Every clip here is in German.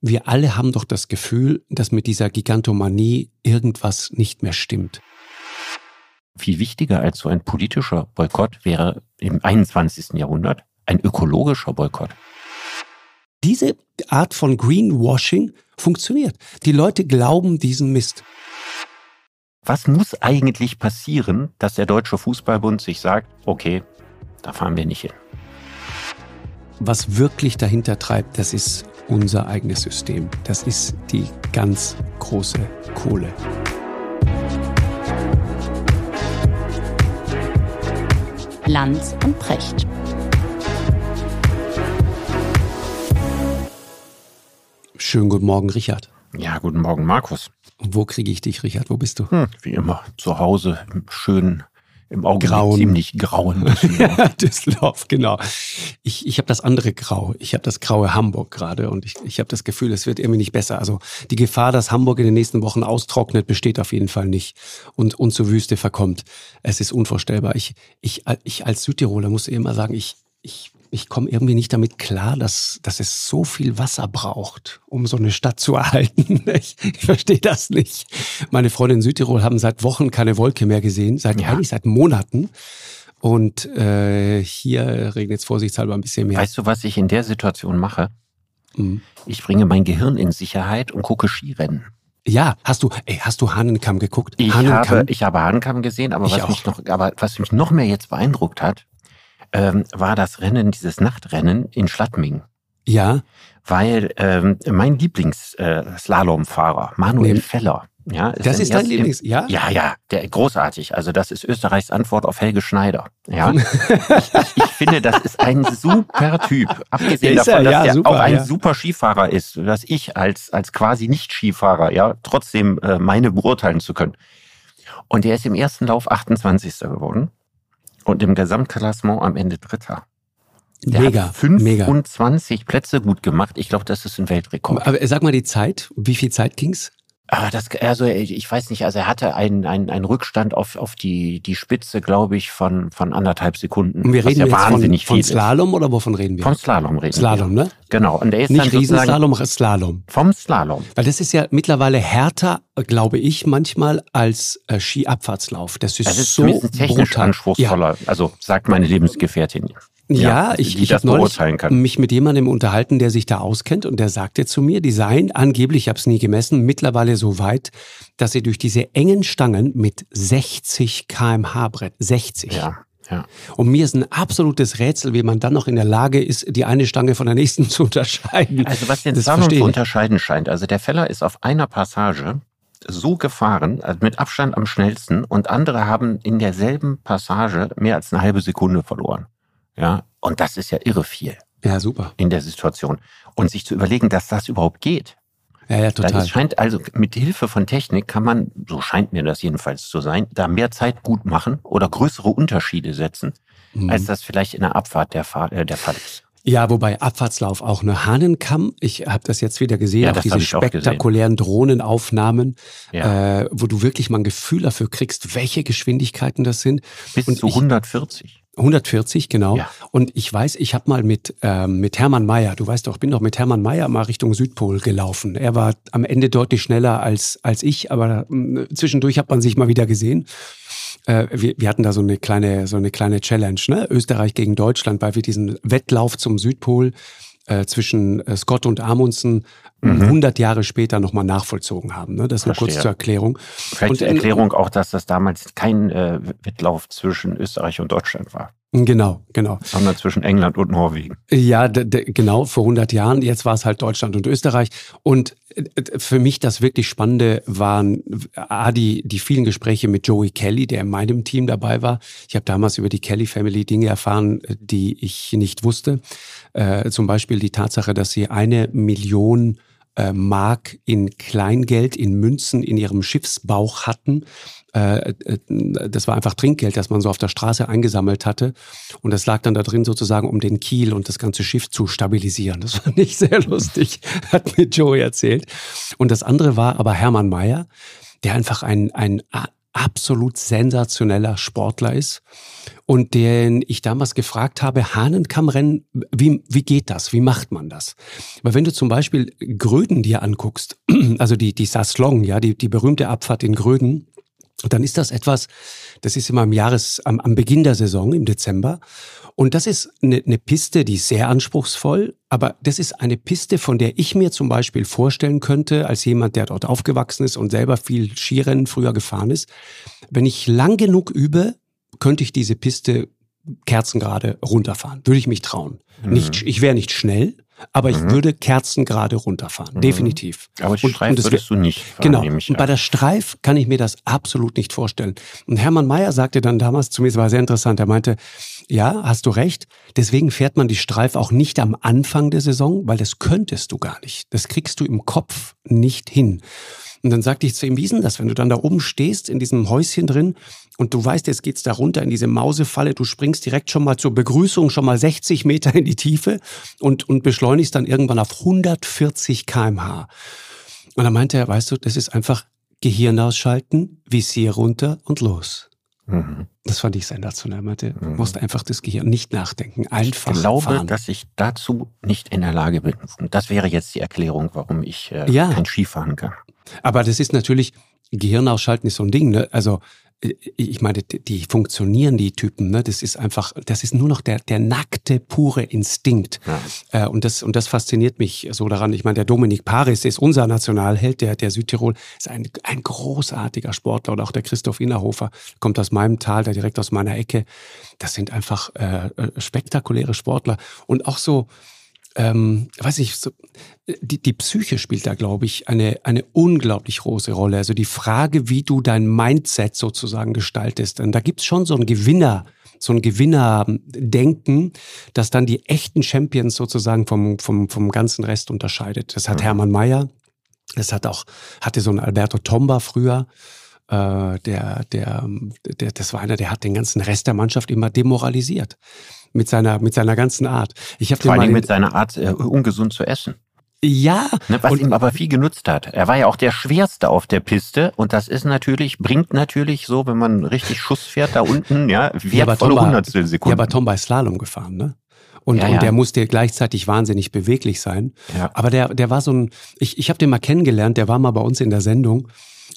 Wir alle haben doch das Gefühl, dass mit dieser Gigantomanie irgendwas nicht mehr stimmt. Viel wichtiger als so ein politischer Boykott wäre im 21. Jahrhundert ein ökologischer Boykott. Diese Art von Greenwashing funktioniert. Die Leute glauben diesen Mist. Was muss eigentlich passieren, dass der Deutsche Fußballbund sich sagt, okay, da fahren wir nicht hin? Was wirklich dahinter treibt, das ist unser eigenes System. Das ist die ganz große Kohle. Lanz und Precht. Schönen guten Morgen, Richard. Ja, guten Morgen, Markus. Wo kriege ich dich, Richard? Wo bist du? Hm, wie immer, zu Hause im schönen im Auge Grauen. ziemlich grauen. Düsseldorf, genau. Ich, ich habe das andere Grau. Ich habe das graue Hamburg gerade und ich, ich habe das Gefühl, es wird irgendwie nicht besser. Also die Gefahr, dass Hamburg in den nächsten Wochen austrocknet, besteht auf jeden Fall nicht und, und zur Wüste verkommt. Es ist unvorstellbar. Ich, ich, ich als Südtiroler muss immer sagen, ich, ich ich komme irgendwie nicht damit klar, dass, dass es so viel Wasser braucht, um so eine Stadt zu erhalten. Ich, ich verstehe das nicht. Meine Freunde in Südtirol haben seit Wochen keine Wolke mehr gesehen, seit ja. eigentlich seit Monaten. Und äh, hier regnet es vorsichtshalber ein bisschen mehr. Weißt du, was ich in der Situation mache? Mhm. Ich bringe mein Gehirn in Sicherheit und gucke Skirennen. Ja, hast du, ey, hast du Hahnenkamm geguckt? Ich Hahnenkamm? habe, ich habe Hahnenkamm gesehen, aber was mich noch, aber was mich noch mehr jetzt beeindruckt hat, ähm, war das Rennen, dieses Nachtrennen in Schladming. Ja. Weil ähm, mein Lieblings-Slalomfahrer, äh, Manuel nee. Feller, ja, ist das ist dein Lieblings, ja? Ja, ja, der großartig. Also das ist Österreichs Antwort auf Helge Schneider. Ja, ich, ich, finde, das ist ein super Typ. Abgesehen davon, er, dass ja, er super, auch ein ja. super Skifahrer ist, dass ich als als quasi nicht Skifahrer ja trotzdem äh, meine beurteilen zu können. Und er ist im ersten Lauf 28. geworden und im Gesamtklassement am Ende Dritter. Der mega, hat 25 mega. Plätze gut gemacht. Ich glaube, das ist ein Weltrekord. Aber sag mal die Zeit. Wie viel Zeit ging's? Aber das, also ich weiß nicht, also er hatte einen, einen, einen Rückstand auf, auf die, die Spitze, glaube ich, von, von anderthalb Sekunden. Und wir reden ja jetzt wahnsinnig von, von Slalom oder wovon reden wir? Vom Slalom reden Slalom, wir. ne? Genau. Und der ist Nicht Riesenslalom, Slalom. Vom Slalom. Weil das ist ja mittlerweile härter, glaube ich, manchmal als äh, Skiabfahrtslauf. Das ist, das ist so technisch brutal. anspruchsvoller. Ja. Also sagt meine Lebensgefährtin. Ja, ja ich, ich habe neulich mich mit jemandem unterhalten, der sich da auskennt und der sagte zu mir, die seien angeblich, ich habe es nie gemessen, mittlerweile so weit, dass sie durch diese engen Stangen mit 60 kmh Brett, 60. Ja. Ja. Und mir ist ein absolutes Rätsel, wie man dann noch in der Lage ist, die eine Stange von der nächsten zu unterscheiden. Also was den Slalom zu unterscheiden scheint. Also der Feller ist auf einer Passage so gefahren, also mit Abstand am schnellsten, und andere haben in derselben Passage mehr als eine halbe Sekunde verloren. Ja, und das ist ja irre viel. Ja, super. In der Situation. Und sich zu überlegen, dass das überhaupt geht. Ja, ja, total. Es scheint also, mit Hilfe von Technik kann man, so scheint mir das jedenfalls zu sein, da mehr Zeit gut machen oder größere Unterschiede setzen, mhm. als das vielleicht in der Abfahrt der, Fall, äh, der Fall ist. Ja, wobei Abfahrtslauf auch eine Hahnenkamm. Ich habe das jetzt wieder gesehen, ja, auch diese spektakulären auch Drohnenaufnahmen, ja. äh, wo du wirklich mal ein Gefühl dafür kriegst, welche Geschwindigkeiten das sind. Bis Und zu 140. 140, genau. Ja. Und ich weiß, ich habe mal mit, ähm, mit Hermann Mayer, du weißt doch, ich bin doch mit Hermann Mayer mal Richtung Südpol gelaufen. Er war am Ende deutlich schneller als, als ich, aber äh, zwischendurch hat man sich mal wieder gesehen. Äh, wir, wir hatten da so eine kleine, so eine kleine Challenge, ne? Österreich gegen Deutschland, weil wir diesen Wettlauf zum Südpol äh, zwischen äh, Scott und Amundsen mhm. 100 Jahre später nochmal nachvollzogen haben. Ne? Das nur kurz zur Erklärung. Vielleicht und, zur Erklärung auch, dass das damals kein äh, Wettlauf zwischen Österreich und Deutschland war. Genau, genau. Sondern zwischen England und Norwegen. Ja, genau, vor 100 Jahren. Jetzt war es halt Deutschland und Österreich. Und äh, für mich das wirklich Spannende waren A, die, die vielen Gespräche mit Joey Kelly, der in meinem Team dabei war. Ich habe damals über die Kelly Family Dinge erfahren, die ich nicht wusste. Äh, zum Beispiel die Tatsache, dass sie eine Million äh, Mark in Kleingeld, in Münzen in ihrem Schiffsbauch hatten. Äh, äh, das war einfach Trinkgeld, das man so auf der Straße eingesammelt hatte. Und das lag dann da drin sozusagen, um den Kiel und das ganze Schiff zu stabilisieren. Das fand ich sehr lustig, hat mir Joey erzählt. Und das andere war aber Hermann Mayer, der einfach ein, ein absolut sensationeller Sportler ist und den ich damals gefragt habe, Hahnenkammrennen, wie, wie geht das? Wie macht man das? Weil wenn du zum Beispiel Gröden dir anguckst, also die, die Saslong, ja, die, die berühmte Abfahrt in Gröden, dann ist das etwas, das ist immer am Jahres, am, am Beginn der Saison im Dezember. Und das ist eine, eine Piste, die ist sehr anspruchsvoll, aber das ist eine Piste, von der ich mir zum Beispiel vorstellen könnte, als jemand, der dort aufgewachsen ist und selber viel Skirennen früher gefahren ist, wenn ich lang genug übe, könnte ich diese Piste kerzengerade runterfahren. Würde ich mich trauen. Mhm. Nicht, ich wäre nicht schnell, aber ich mhm. würde Kerzen gerade runterfahren, mhm. definitiv. Aber die Streif und, und würdest du nicht. Fahren, genau. Und bei der Streif kann ich mir das absolut nicht vorstellen. Und Hermann Mayer sagte dann damals zu mir, es war sehr interessant, er meinte, ja, hast du recht, deswegen fährt man die Streif auch nicht am Anfang der Saison, weil das könntest du gar nicht. Das kriegst du im Kopf nicht hin. Und dann sagte ich zu ihm, wie ist denn das, wenn du dann da oben stehst, in diesem Häuschen drin, und du weißt, jetzt geht's da runter in diese Mausefalle, du springst direkt schon mal zur Begrüßung schon mal 60 Meter in die Tiefe und, und beschleunigst dann irgendwann auf 140 kmh. Und dann meinte er, weißt du, das ist einfach Gehirn ausschalten, Visier runter und los. Mhm. Das fand ich sensationell. Meinte, du mhm. musst einfach das Gehirn nicht nachdenken, einfach Ich glaube, fahren. dass ich dazu nicht in der Lage bin. Das wäre jetzt die Erklärung, warum ich äh, ja. kein Skifahren kann. Aber das ist natürlich, Gehirn ausschalten ist so ein Ding. Ne? Also ich meine, die funktionieren, die Typen, ne? Das ist einfach, das ist nur noch der, der nackte, pure Instinkt. Ja. Äh, und, das, und das fasziniert mich so daran. Ich meine, der Dominik Paris ist unser Nationalheld, der, der Südtirol, ist ein, ein großartiger Sportler. Und auch der Christoph Innerhofer kommt aus meinem Tal, der direkt aus meiner Ecke. Das sind einfach äh, äh spektakuläre Sportler. Und auch so, ähm, weiß ich, so, die, die Psyche spielt da, glaube ich, eine, eine unglaublich große Rolle. Also die Frage, wie du dein Mindset sozusagen gestaltest. Und da gibt's schon so ein Gewinner, so ein Gewinnerdenken, das dann die echten Champions sozusagen vom, vom, vom ganzen Rest unterscheidet. Das hat mhm. Hermann Mayer, das hat auch, hatte so ein Alberto Tomba früher. Äh, der, der, der, das war einer, der hat den ganzen Rest der Mannschaft immer demoralisiert mit seiner, mit seiner ganzen Art. Ich Vor allem mit seiner Art, äh, ungesund zu essen. Ja. Ne, was und, ihm aber viel genutzt hat. Er war ja auch der Schwerste auf der Piste und das ist natürlich, bringt natürlich so, wenn man richtig Schuss fährt da unten, ja, wertvolle ja, Hundertstel Sekunden. Ja, aber Tom bei Slalom gefahren, ne? Und, ja, ja. und der musste gleichzeitig wahnsinnig beweglich sein. Ja. Aber der, der war so ein, ich, ich habe den mal kennengelernt, der war mal bei uns in der Sendung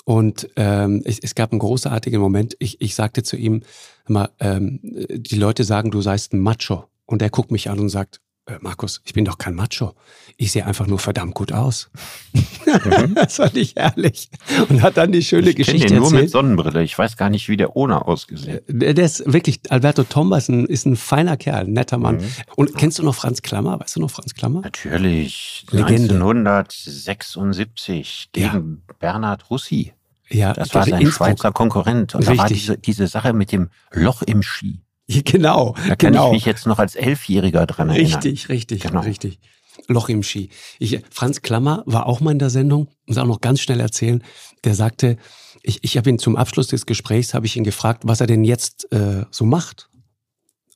und ähm, es, es gab einen großartigen Moment. Ich, ich sagte zu ihm, mal, ähm, die Leute sagen, du seist ein Macho. Und er guckt mich an und sagt, äh, Markus, ich bin doch kein Macho. Ich sehe einfach nur verdammt gut aus. Mhm. das fand ich herrlich. Und hat dann die schöne ich Geschichte den nur erzählt. mit Sonnenbrille. Ich weiß gar nicht, wie der ohne ausgesehen. Der, der ist wirklich, Alberto Tomba ist ein, ist ein feiner Kerl, ein netter Mann. Mhm. Und kennst du noch Franz Klammer? Weißt du noch Franz Klammer? Natürlich. Legende. 1976 gegen ja. Bernhard Russi. Ja, das war sein Innsbruck. Schweizer Konkurrent. Und Richtig. da war diese, diese Sache mit dem Loch im Ski. Genau. Da kann genau. ich mich jetzt noch als Elfjähriger dran erinnern. Richtig, richtig, genau. richtig. Loch im Ski. Ich, Franz Klammer war auch mal in der Sendung, muss auch noch ganz schnell erzählen. Der sagte, ich, ich habe ihn zum Abschluss des Gesprächs, habe ich ihn gefragt, was er denn jetzt äh, so macht.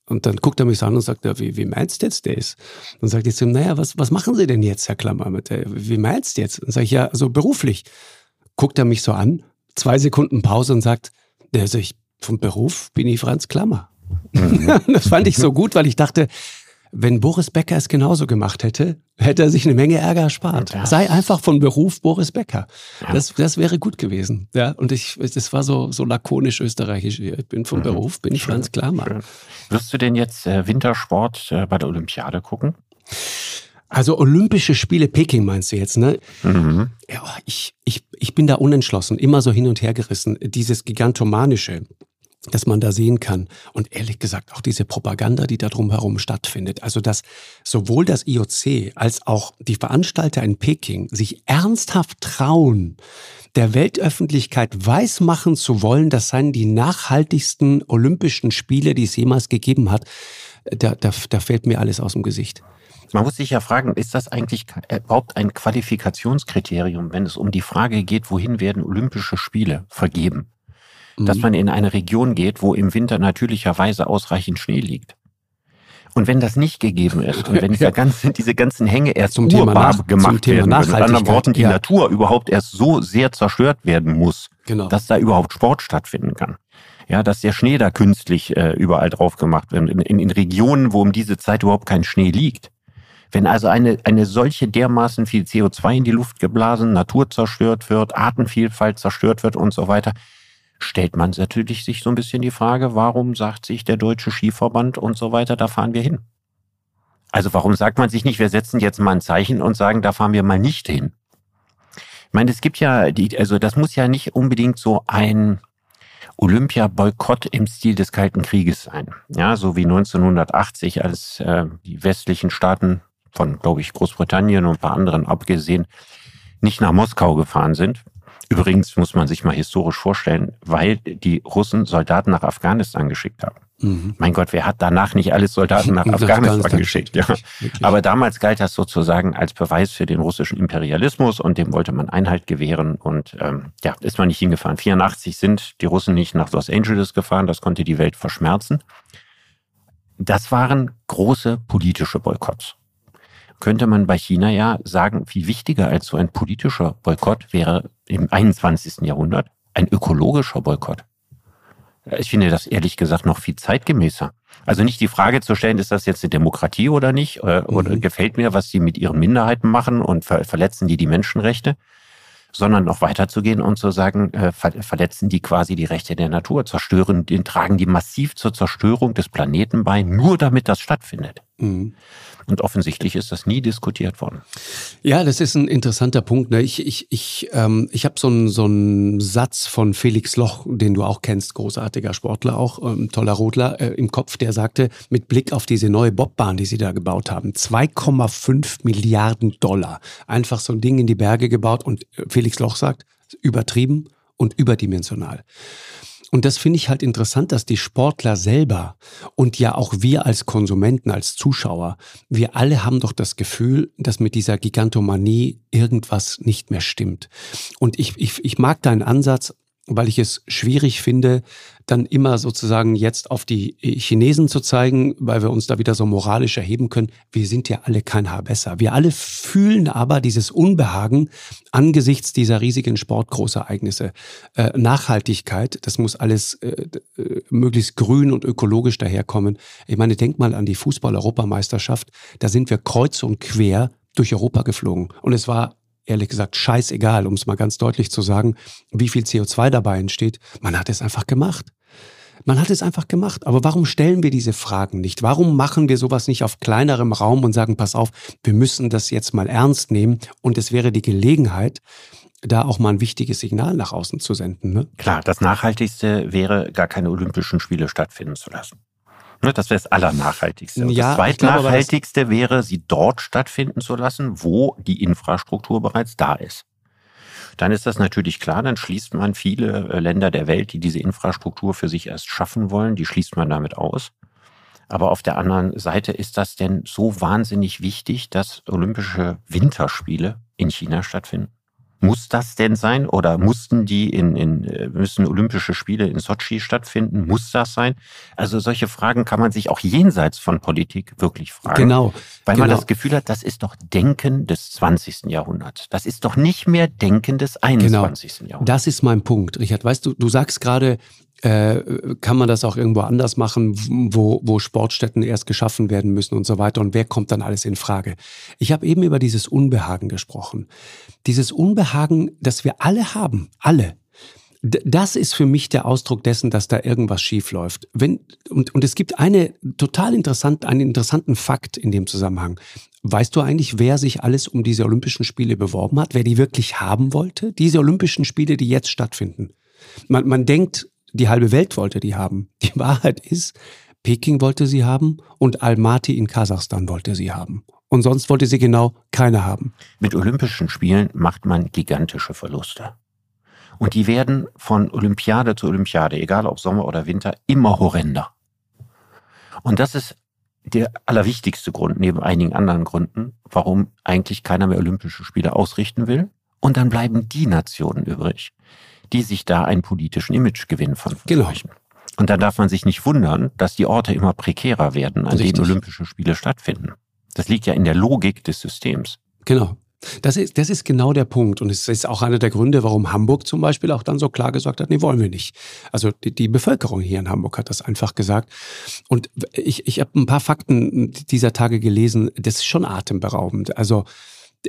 Und dann guckt er mich so an und sagt, ja, wie, wie meinst du jetzt das? Dann sagt ich zu ihm, naja, was, was machen Sie denn jetzt, Herr Klammer? Mit der, wie meinst du jetzt? Dann sage ich, ja, so beruflich. Guckt er mich so an, zwei Sekunden Pause und sagt, also ich, vom Beruf bin ich Franz Klammer. Mhm. das fand ich so gut, weil ich dachte, wenn Boris Becker es genauso gemacht hätte, hätte er sich eine Menge Ärger erspart. Ja. Sei einfach von Beruf Boris Becker. Ja. Das, das wäre gut gewesen. Ja, und ich, das war so, so lakonisch österreichisch. Ich bin vom mhm. Beruf, bin ich schön, Franz Klammer. Schön. Wirst du denn jetzt äh, Wintersport äh, bei der Olympiade gucken? Also Olympische Spiele Peking meinst du jetzt, ne? Mhm. Ja, ich, ich, ich bin da unentschlossen, immer so hin und her gerissen. Dieses Gigantomanische, dass man da sehen kann. Und ehrlich gesagt, auch diese Propaganda, die da drumherum stattfindet. Also, dass sowohl das IOC als auch die Veranstalter in Peking sich ernsthaft trauen, der Weltöffentlichkeit weismachen zu wollen, das seien die nachhaltigsten Olympischen Spiele, die es jemals gegeben hat. Da, da, da fällt mir alles aus dem Gesicht. Man muss sich ja fragen, ist das eigentlich überhaupt ein Qualifikationskriterium, wenn es um die Frage geht, wohin werden Olympische Spiele vergeben? Dass mhm. man in eine Region geht, wo im Winter natürlicherweise ausreichend Schnee liegt. Und wenn das nicht gegeben ist und wenn dieser ganze, diese ganzen Hänge erst zum Thema nach, gemacht zum Thema werden, mit anderen Worten die ja. Natur überhaupt erst so sehr zerstört werden muss, genau. dass da überhaupt Sport stattfinden kann. Ja, dass der Schnee da künstlich äh, überall drauf gemacht wird, in, in, in Regionen, wo um diese Zeit überhaupt kein Schnee liegt. Wenn also eine, eine solche dermaßen viel CO2 in die Luft geblasen, Natur zerstört wird, Artenvielfalt zerstört wird und so weiter, stellt man natürlich sich so ein bisschen die Frage, warum sagt sich der Deutsche Skiverband und so weiter, da fahren wir hin? Also warum sagt man sich nicht, wir setzen jetzt mal ein Zeichen und sagen, da fahren wir mal nicht hin? Ich meine, es gibt ja, die, also das muss ja nicht unbedingt so ein Olympia-Boykott im Stil des Kalten Krieges sein. Ja, so wie 1980, als äh, die westlichen Staaten von, glaube ich, Großbritannien und ein paar anderen abgesehen, nicht nach Moskau gefahren sind. Übrigens muss man sich mal historisch vorstellen, weil die Russen Soldaten nach Afghanistan geschickt haben. Mhm. Mein Gott, wer hat danach nicht alles Soldaten nach Afghanistan geschickt? Ja. Aber damals galt das sozusagen als Beweis für den russischen Imperialismus und dem wollte man Einhalt gewähren und ähm, ja, ist man nicht hingefahren. 84 sind die Russen nicht nach Los Angeles gefahren, das konnte die Welt verschmerzen. Das waren große politische Boykotts könnte man bei China ja sagen, viel wichtiger als so ein politischer Boykott wäre im 21. Jahrhundert ein ökologischer Boykott. Ich finde das ehrlich gesagt noch viel zeitgemäßer. Also nicht die Frage zu stellen, ist das jetzt eine Demokratie oder nicht? Oder, mhm. oder gefällt mir, was sie mit ihren Minderheiten machen und ver verletzen die die Menschenrechte? Sondern noch weiterzugehen und zu sagen, äh, ver verletzen die quasi die Rechte der Natur, zerstören, den tragen die massiv zur Zerstörung des Planeten bei, nur damit das stattfindet. Mhm. Und offensichtlich ist das nie diskutiert worden. Ja, das ist ein interessanter Punkt. Ne? Ich, ich, ich, ähm, ich habe so einen so Satz von Felix Loch, den du auch kennst, großartiger Sportler auch, ähm, toller Rodler, äh, im Kopf, der sagte, mit Blick auf diese neue Bobbahn, die sie da gebaut haben, 2,5 Milliarden Dollar. Einfach so ein Ding in die Berge gebaut und äh, Felix Loch sagt, übertrieben und überdimensional. Und das finde ich halt interessant, dass die Sportler selber und ja auch wir als Konsumenten, als Zuschauer, wir alle haben doch das Gefühl, dass mit dieser Gigantomanie irgendwas nicht mehr stimmt. Und ich, ich, ich mag deinen Ansatz, weil ich es schwierig finde, dann immer sozusagen jetzt auf die Chinesen zu zeigen, weil wir uns da wieder so moralisch erheben können. Wir sind ja alle kein Haar besser. Wir alle fühlen aber dieses Unbehagen angesichts dieser riesigen Sportgroßereignisse. Äh, Nachhaltigkeit, das muss alles äh, äh, möglichst grün und ökologisch daherkommen. Ich meine, denk mal an die Fußball-Europameisterschaft. Da sind wir kreuz und quer durch Europa geflogen. Und es war ehrlich gesagt scheißegal, um es mal ganz deutlich zu sagen, wie viel CO2 dabei entsteht. Man hat es einfach gemacht. Man hat es einfach gemacht. Aber warum stellen wir diese Fragen nicht? Warum machen wir sowas nicht auf kleinerem Raum und sagen, pass auf, wir müssen das jetzt mal ernst nehmen und es wäre die Gelegenheit, da auch mal ein wichtiges Signal nach außen zu senden. Ne? Klar, das Nachhaltigste wäre, gar keine Olympischen Spiele stattfinden zu lassen. Ne, das wäre das Allernachhaltigste. Und ja, das Zweitnachhaltigste glaube, wäre, sie dort stattfinden zu lassen, wo die Infrastruktur bereits da ist. Dann ist das natürlich klar, dann schließt man viele äh, Länder der Welt, die diese Infrastruktur für sich erst schaffen wollen, die schließt man damit aus. Aber auf der anderen Seite ist das denn so wahnsinnig wichtig, dass Olympische Winterspiele in China stattfinden? Muss das denn sein? Oder mussten die in, in äh, müssen Olympische Spiele in Sochi stattfinden? Muss das sein? Also solche Fragen kann man sich auch jenseits von Politik wirklich fragen. Genau. Weil genau. man das Gefühl hat, das ist doch Denken des 20. Jahrhunderts. Das ist doch nicht mehr Denken des 21. Genau. Jahrhunderts. Das ist mein Punkt, Richard. Weißt du, du sagst gerade, äh, kann man das auch irgendwo anders machen, wo, wo Sportstätten erst geschaffen werden müssen und so weiter. Und wer kommt dann alles in Frage? Ich habe eben über dieses Unbehagen gesprochen. Dieses Unbehagen, das wir alle haben, alle. Das ist für mich der Ausdruck dessen, dass da irgendwas schief läuft. Wenn, und, und es gibt eine total interessant, einen interessanten Fakt in dem Zusammenhang. Weißt du eigentlich, wer sich alles um diese Olympischen Spiele beworben hat? Wer die wirklich haben wollte? Diese Olympischen Spiele, die jetzt stattfinden. Man, man denkt, die halbe Welt wollte die haben. Die Wahrheit ist, Peking wollte sie haben und Almaty in Kasachstan wollte sie haben. Und sonst wollte sie genau keine haben. Mit Olympischen Spielen macht man gigantische Verluste. Und die werden von Olympiade zu Olympiade, egal ob Sommer oder Winter, immer horrender. Und das ist der allerwichtigste Grund, neben einigen anderen Gründen, warum eigentlich keiner mehr Olympische Spiele ausrichten will. Und dann bleiben die Nationen übrig, die sich da einen politischen Imagegewinn von versprechen. Genau. Und da darf man sich nicht wundern, dass die Orte immer prekärer werden, an Richtig. denen Olympische Spiele stattfinden. Das liegt ja in der Logik des Systems. Genau. Das ist, das ist genau der Punkt. Und es ist auch einer der Gründe, warum Hamburg zum Beispiel auch dann so klar gesagt hat, nee, wollen wir nicht. Also die, die Bevölkerung hier in Hamburg hat das einfach gesagt. Und ich, ich habe ein paar Fakten dieser Tage gelesen, das ist schon atemberaubend. Also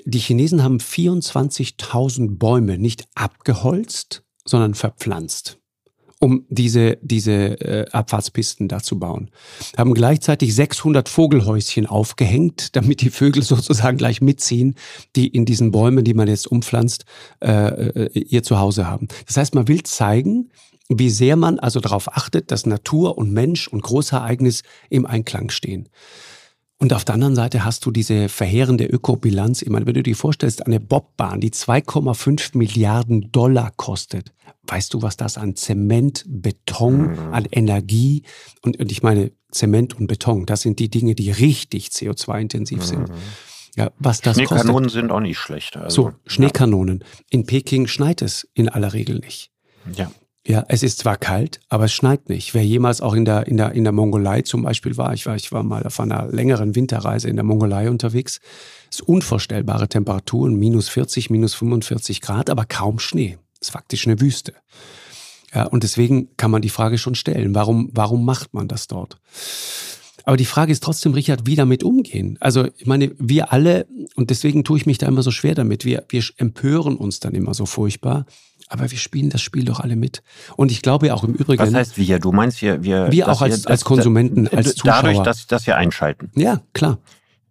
die Chinesen haben 24.000 Bäume nicht abgeholzt, sondern verpflanzt um diese, diese äh, Abfahrtspisten da zu bauen. Haben gleichzeitig 600 Vogelhäuschen aufgehängt, damit die Vögel sozusagen gleich mitziehen, die in diesen Bäumen, die man jetzt umpflanzt, äh, äh, ihr Zuhause haben. Das heißt, man will zeigen, wie sehr man also darauf achtet, dass Natur und Mensch und Großereignis im Einklang stehen. Und auf der anderen Seite hast du diese verheerende Ökobilanz. Ich meine, wenn du dir vorstellst, eine Bobbahn, die 2,5 Milliarden Dollar kostet, weißt du, was das an Zement, Beton, mhm. an Energie und, und ich meine, Zement und Beton, das sind die Dinge, die richtig CO2-intensiv sind. Mhm. Ja, was das Schneekanonen kostet. sind auch nicht schlecht. Also, so, Schneekanonen. Ja. In Peking schneit es in aller Regel nicht. Ja. Ja, es ist zwar kalt, aber es schneit nicht. Wer jemals auch in der, in der, in der Mongolei zum Beispiel war, ich war, ich war mal auf einer längeren Winterreise in der Mongolei unterwegs, ist unvorstellbare Temperaturen, minus 40, minus 45 Grad, aber kaum Schnee. Ist faktisch eine Wüste. Ja, und deswegen kann man die Frage schon stellen, warum, warum macht man das dort? Aber die Frage ist trotzdem, Richard, wie damit umgehen. Also ich meine, wir alle, und deswegen tue ich mich da immer so schwer damit, wir, wir empören uns dann immer so furchtbar. Aber wir spielen das Spiel doch alle mit. Und ich glaube auch im Übrigen. Was heißt wir? Du meinst wir, wir, wir auch als, wir, als Konsumenten, als Zuschauer. Dadurch, dass, dass wir einschalten. Ja, klar.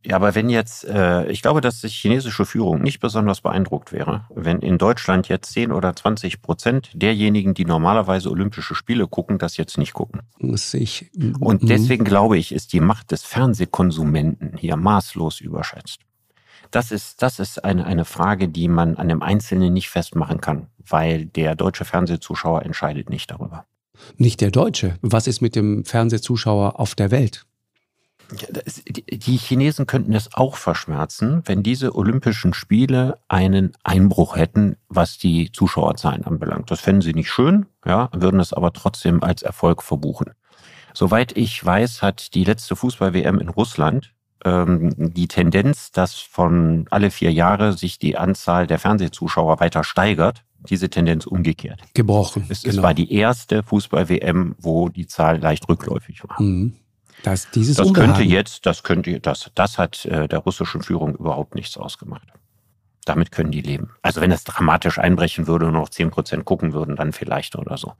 Ja, aber wenn jetzt, äh, ich glaube, dass die chinesische Führung nicht besonders beeindruckt wäre, wenn in Deutschland jetzt 10 oder 20 Prozent derjenigen, die normalerweise Olympische Spiele gucken, das jetzt nicht gucken. Das sehe ich. Und mhm. deswegen glaube ich, ist die Macht des Fernsehkonsumenten hier maßlos überschätzt. Das ist, das ist eine, eine Frage, die man an dem Einzelnen nicht festmachen kann, weil der deutsche Fernsehzuschauer entscheidet nicht darüber. Nicht der Deutsche. Was ist mit dem Fernsehzuschauer auf der Welt? Die Chinesen könnten es auch verschmerzen, wenn diese Olympischen Spiele einen Einbruch hätten, was die Zuschauerzahlen anbelangt. Das fänden sie nicht schön, ja, würden es aber trotzdem als Erfolg verbuchen. Soweit ich weiß, hat die letzte Fußball-WM in Russland ähm, die Tendenz, dass von alle vier Jahre sich die Anzahl der Fernsehzuschauer weiter steigert, diese Tendenz umgekehrt. Gebrochen. Es, genau. es war die erste Fußball-WM, wo die Zahl leicht rückläufig war. Mhm. Das, dieses das könnte jetzt, das könnte, das, das hat äh, der russischen Führung überhaupt nichts ausgemacht. Damit können die leben. Also wenn es dramatisch einbrechen würde und noch zehn Prozent gucken würden, dann vielleicht oder so.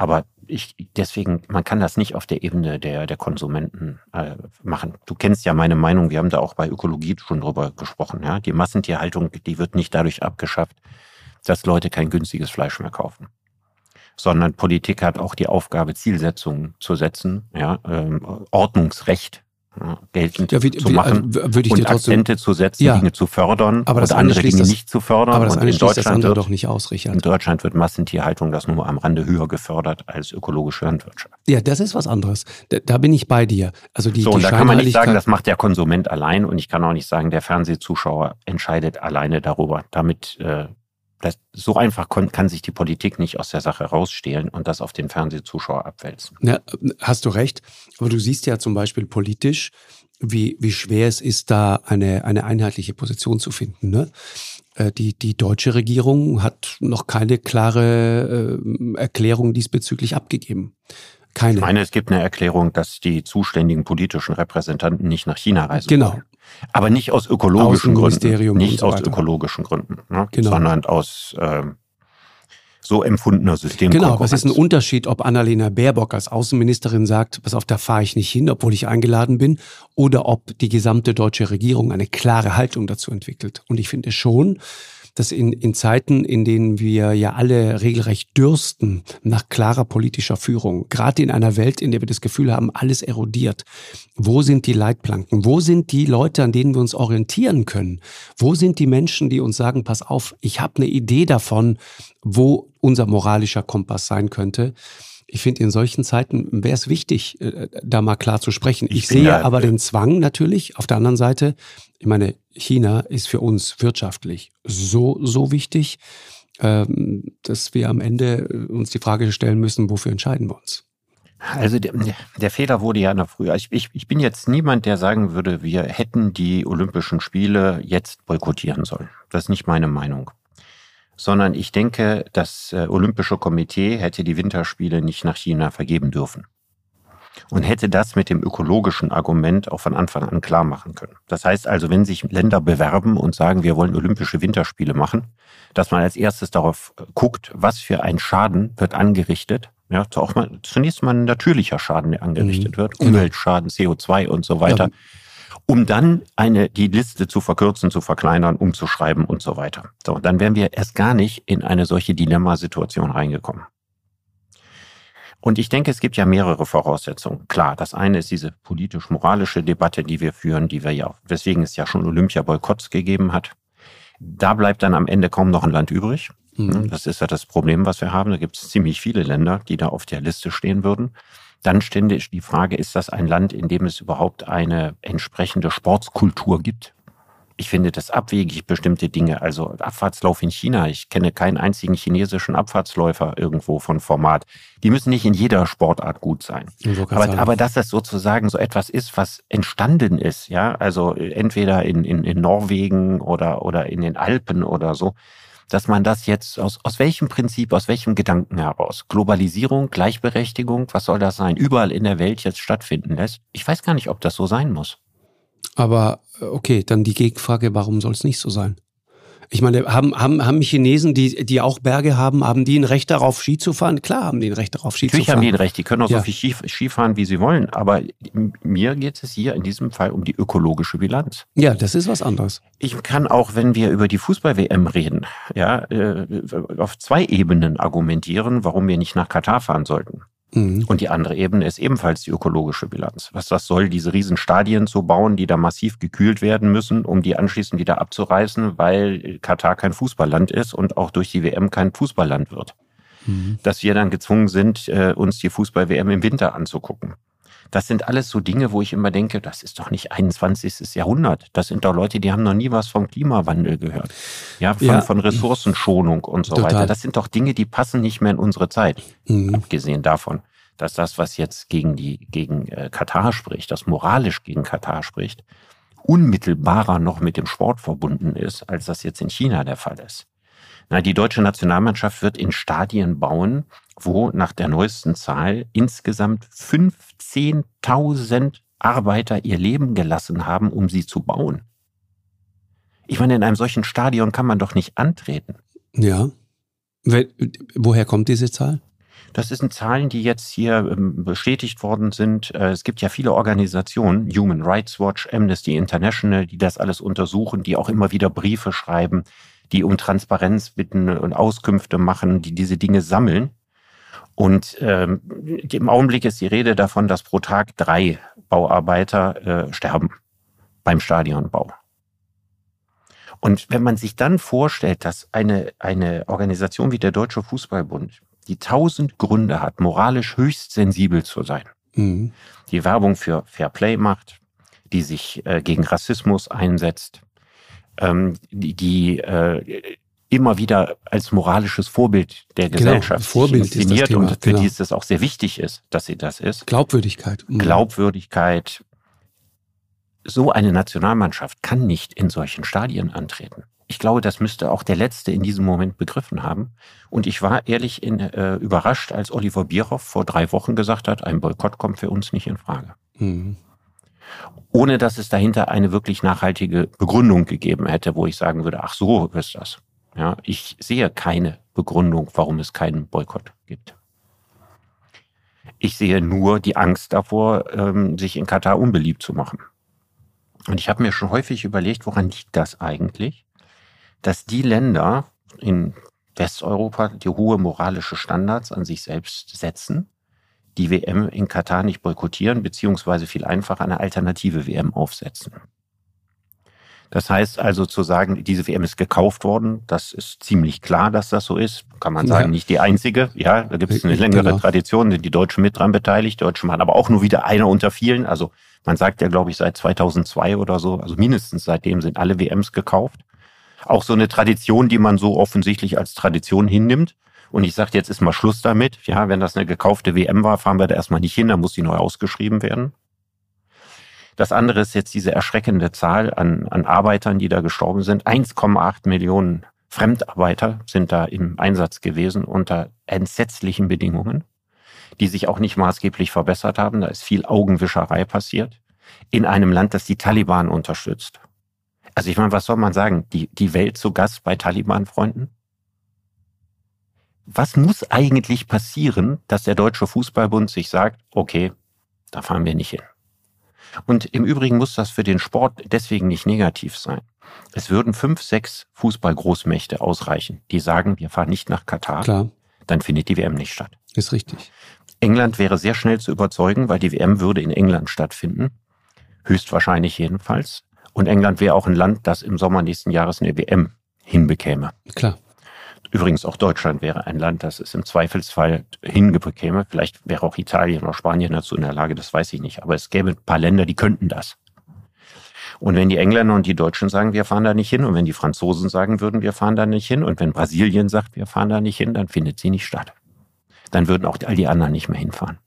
Aber ich, deswegen, man kann das nicht auf der Ebene der, der Konsumenten äh, machen. Du kennst ja meine Meinung, wir haben da auch bei Ökologie schon drüber gesprochen. Ja? Die Massentierhaltung, die wird nicht dadurch abgeschafft, dass Leute kein günstiges Fleisch mehr kaufen. Sondern Politik hat auch die Aufgabe, Zielsetzungen zu setzen, ja, ähm, Ordnungsrecht geltend ja, wie, zu machen wie, würde ich und Akzente zu setzen, ja, Dinge zu fördern aber das und andere Dinge das, nicht zu fördern. Aber das und eine in Deutschland das andere wird, doch nicht aus, Richard. In Deutschland wird Massentierhaltung das nur am Rande höher gefördert als ökologische Landwirtschaft. Ja, das ist was anderes. Da, da bin ich bei dir. Also die, so, die und da kann man nicht sagen, das macht der Konsument allein und ich kann auch nicht sagen, der Fernsehzuschauer entscheidet alleine darüber. Damit äh, das, so einfach kann sich die Politik nicht aus der Sache rausstehlen und das auf den Fernsehzuschauer abwälzen. Ja, hast du recht. Aber du siehst ja zum Beispiel politisch, wie, wie schwer es ist, da eine, eine einheitliche Position zu finden. Ne? Äh, die, die deutsche Regierung hat noch keine klare äh, Erklärung diesbezüglich abgegeben. Keine. Ich meine, es gibt eine Erklärung, dass die zuständigen politischen Repräsentanten nicht nach China reisen Genau. Wollen. Aber nicht aus ökologischen Gründen. Nicht so aus ökologischen Gründen, ne? genau. sondern aus äh, so empfundener System. Genau, aber es ist ein Unterschied, ob Annalena Baerbock als Außenministerin sagt, pass auf, da fahre ich nicht hin, obwohl ich eingeladen bin, oder ob die gesamte deutsche Regierung eine klare Haltung dazu entwickelt. Und ich finde schon, dass in, in Zeiten, in denen wir ja alle regelrecht dürsten nach klarer politischer Führung, gerade in einer Welt, in der wir das Gefühl haben, alles erodiert, wo sind die Leitplanken? Wo sind die Leute, an denen wir uns orientieren können? Wo sind die Menschen, die uns sagen, pass auf, ich habe eine Idee davon, wo unser moralischer Kompass sein könnte? Ich finde, in solchen Zeiten wäre es wichtig, äh, da mal klar zu sprechen. Ich, ich sehe ja, aber den Zwang natürlich. Auf der anderen Seite, ich meine, China ist für uns wirtschaftlich so, so wichtig, ähm, dass wir am Ende uns die Frage stellen müssen, wofür entscheiden wir uns? Also der, der, Fehler wurde ja noch früher. Ich, ich, ich bin jetzt niemand, der sagen würde, wir hätten die Olympischen Spiele jetzt boykottieren sollen. Das ist nicht meine Meinung. Sondern ich denke, das äh, Olympische Komitee hätte die Winterspiele nicht nach China vergeben dürfen. Und hätte das mit dem ökologischen Argument auch von Anfang an klar machen können. Das heißt also, wenn sich Länder bewerben und sagen, wir wollen Olympische Winterspiele machen, dass man als erstes darauf äh, guckt, was für ein Schaden wird angerichtet ja, auch mal, zunächst mal ein natürlicher Schaden, der angerichtet mhm. wird, genau. Umweltschaden, CO2 und so weiter, ja. Um dann eine, die Liste zu verkürzen, zu verkleinern, umzuschreiben und so weiter. So, dann wären wir erst gar nicht in eine solche Dilemmasituation reingekommen. Und ich denke, es gibt ja mehrere Voraussetzungen. Klar, das eine ist diese politisch-moralische Debatte, die wir führen, die wir ja, weswegen es ja schon Olympia-Boykotts gegeben hat. Da bleibt dann am Ende kaum noch ein Land übrig. Mhm. Das ist ja das Problem, was wir haben. Da gibt es ziemlich viele Länder, die da auf der Liste stehen würden. Dann stände die Frage, ist das ein Land, in dem es überhaupt eine entsprechende Sportskultur gibt? Ich finde das abwegig, bestimmte Dinge. Also Abfahrtslauf in China. Ich kenne keinen einzigen chinesischen Abfahrtsläufer irgendwo von Format. Die müssen nicht in jeder Sportart gut sein. Aber, aber dass das sozusagen so etwas ist, was entstanden ist, ja, also entweder in, in, in Norwegen oder, oder in den Alpen oder so, dass man das jetzt aus, aus welchem Prinzip, aus welchem Gedanken heraus, Globalisierung, Gleichberechtigung, was soll das sein, überall in der Welt jetzt stattfinden lässt. Ich weiß gar nicht, ob das so sein muss. Aber äh, okay, dann die Gegenfrage, warum soll es nicht so sein? Ich meine, haben, haben, haben Chinesen, die, die auch Berge haben, haben die ein Recht darauf, Ski zu fahren? Klar haben die ein Recht darauf, Ski Natürlich zu fahren. Natürlich haben die ein Recht, die können auch ja. so viel Ski, Ski fahren, wie sie wollen. Aber mir geht es hier in diesem Fall um die ökologische Bilanz. Ja, das ist was anderes. Ich kann auch, wenn wir über die Fußball-WM reden, ja, äh, auf zwei Ebenen argumentieren, warum wir nicht nach Katar fahren sollten. Mhm. Und die andere Ebene ist ebenfalls die ökologische Bilanz. Was das soll, diese Riesenstadien zu bauen, die da massiv gekühlt werden müssen, um die anschließend wieder abzureißen, weil Katar kein Fußballland ist und auch durch die WM kein Fußballland wird. Mhm. Dass wir dann gezwungen sind, äh, uns die Fußball-WM im Winter anzugucken. Das sind alles so Dinge, wo ich immer denke, das ist doch nicht 21. Jahrhundert. Das sind doch Leute, die haben noch nie was vom Klimawandel gehört. Ja, von, ja. von Ressourcenschonung und so Total. weiter. Das sind doch Dinge, die passen nicht mehr in unsere Zeit. Mhm. Abgesehen davon, dass das, was jetzt gegen die, gegen äh, Katar spricht, das moralisch gegen Katar spricht, unmittelbarer noch mit dem Sport verbunden ist, als das jetzt in China der Fall ist. Na, die deutsche Nationalmannschaft wird in Stadien bauen, wo nach der neuesten Zahl insgesamt 15.000 Arbeiter ihr Leben gelassen haben, um sie zu bauen. Ich meine, in einem solchen Stadion kann man doch nicht antreten. Ja. Woher kommt diese Zahl? Das sind Zahlen, die jetzt hier ähm, bestätigt worden sind. Äh, es gibt ja viele Organisationen, Human Rights Watch, Amnesty International, die das alles untersuchen, die auch immer wieder Briefe schreiben, die um Transparenz bitten und Auskünfte machen, die diese Dinge sammeln. Und ähm, im Augenblick ist die Rede davon, dass pro Tag drei Bauarbeiter äh, sterben beim Stadionbau. Und wenn man sich dann vorstellt, dass eine, eine Organisation wie der Deutsche Fußballbund, die tausend Gründe hat, moralisch höchst sensibel zu sein, mhm. die Werbung für Fair Play macht, die sich äh, gegen Rassismus einsetzt, ähm, die, die äh, immer wieder als moralisches Vorbild der genau, Gesellschaft Vorbild inszeniert und für genau. die es das auch sehr wichtig ist, dass sie das ist. Glaubwürdigkeit. Mhm. Glaubwürdigkeit. So eine Nationalmannschaft kann nicht in solchen Stadien antreten. Ich glaube, das müsste auch der Letzte in diesem Moment begriffen haben. Und ich war ehrlich in, äh, überrascht, als Oliver Bierhoff vor drei Wochen gesagt hat, ein Boykott kommt für uns nicht in Frage. Mhm ohne dass es dahinter eine wirklich nachhaltige Begründung gegeben hätte, wo ich sagen würde, ach so ist das. Ja, ich sehe keine Begründung, warum es keinen Boykott gibt. Ich sehe nur die Angst davor, ähm, sich in Katar unbeliebt zu machen. Und ich habe mir schon häufig überlegt, woran liegt das eigentlich, dass die Länder in Westeuropa, die hohe moralische Standards an sich selbst setzen, die WM in Katar nicht boykottieren, beziehungsweise viel einfacher eine alternative WM aufsetzen. Das heißt also zu sagen, diese WM ist gekauft worden, das ist ziemlich klar, dass das so ist. Kann man sagen, ja. nicht die einzige. Ja, da gibt es eine längere genau. Tradition, sind die Deutschen mit dran beteiligt. Die Deutschen waren aber auch nur wieder einer unter vielen. Also man sagt ja, glaube ich, seit 2002 oder so, also mindestens seitdem sind alle WMs gekauft. Auch so eine Tradition, die man so offensichtlich als Tradition hinnimmt Und ich sagte, jetzt ist mal Schluss damit. Ja, wenn das eine gekaufte WM war, fahren wir da erstmal nicht hin, dann muss die neu ausgeschrieben werden. Das andere ist jetzt diese erschreckende Zahl an, an Arbeitern, die da gestorben sind. 1,8 Millionen Fremdarbeiter sind da im Einsatz gewesen unter entsetzlichen Bedingungen, die sich auch nicht maßgeblich verbessert haben. Da ist viel Augenwischerei passiert in einem Land, das die Taliban unterstützt. Also ich meine, was soll man sagen? Die, die Welt zu Gast bei Taliban-Freunden? Was muss eigentlich passieren, dass der Deutsche Fußballbund sich sagt, okay, da fahren wir nicht hin? Und im Übrigen muss das für den Sport deswegen nicht negativ sein. Es würden fünf, sechs Fußballgroßmächte ausreichen, die sagen, wir fahren nicht nach Katar. Klar. Dann findet die WM nicht statt. Ist richtig. England wäre sehr schnell zu überzeugen, weil die WM würde in England stattfinden. Höchstwahrscheinlich jedenfalls. Und England wäre auch ein Land, das im Sommer nächsten Jahres eine WM hinbekäme. Klar. Übrigens auch Deutschland wäre ein Land, das es im Zweifelsfall hinbekäme. Vielleicht wäre auch Italien oder Spanien dazu in der Lage, das weiß ich nicht. Aber es gäbe ein paar Länder, die könnten das. Und wenn die Engländer und die Deutschen sagen, wir fahren da nicht hin, und wenn die Franzosen sagen würden, wir fahren da nicht hin, und wenn Brasilien sagt, wir fahren da nicht hin, dann findet sie nicht statt. Dann würden auch all die anderen nicht mehr hinfahren.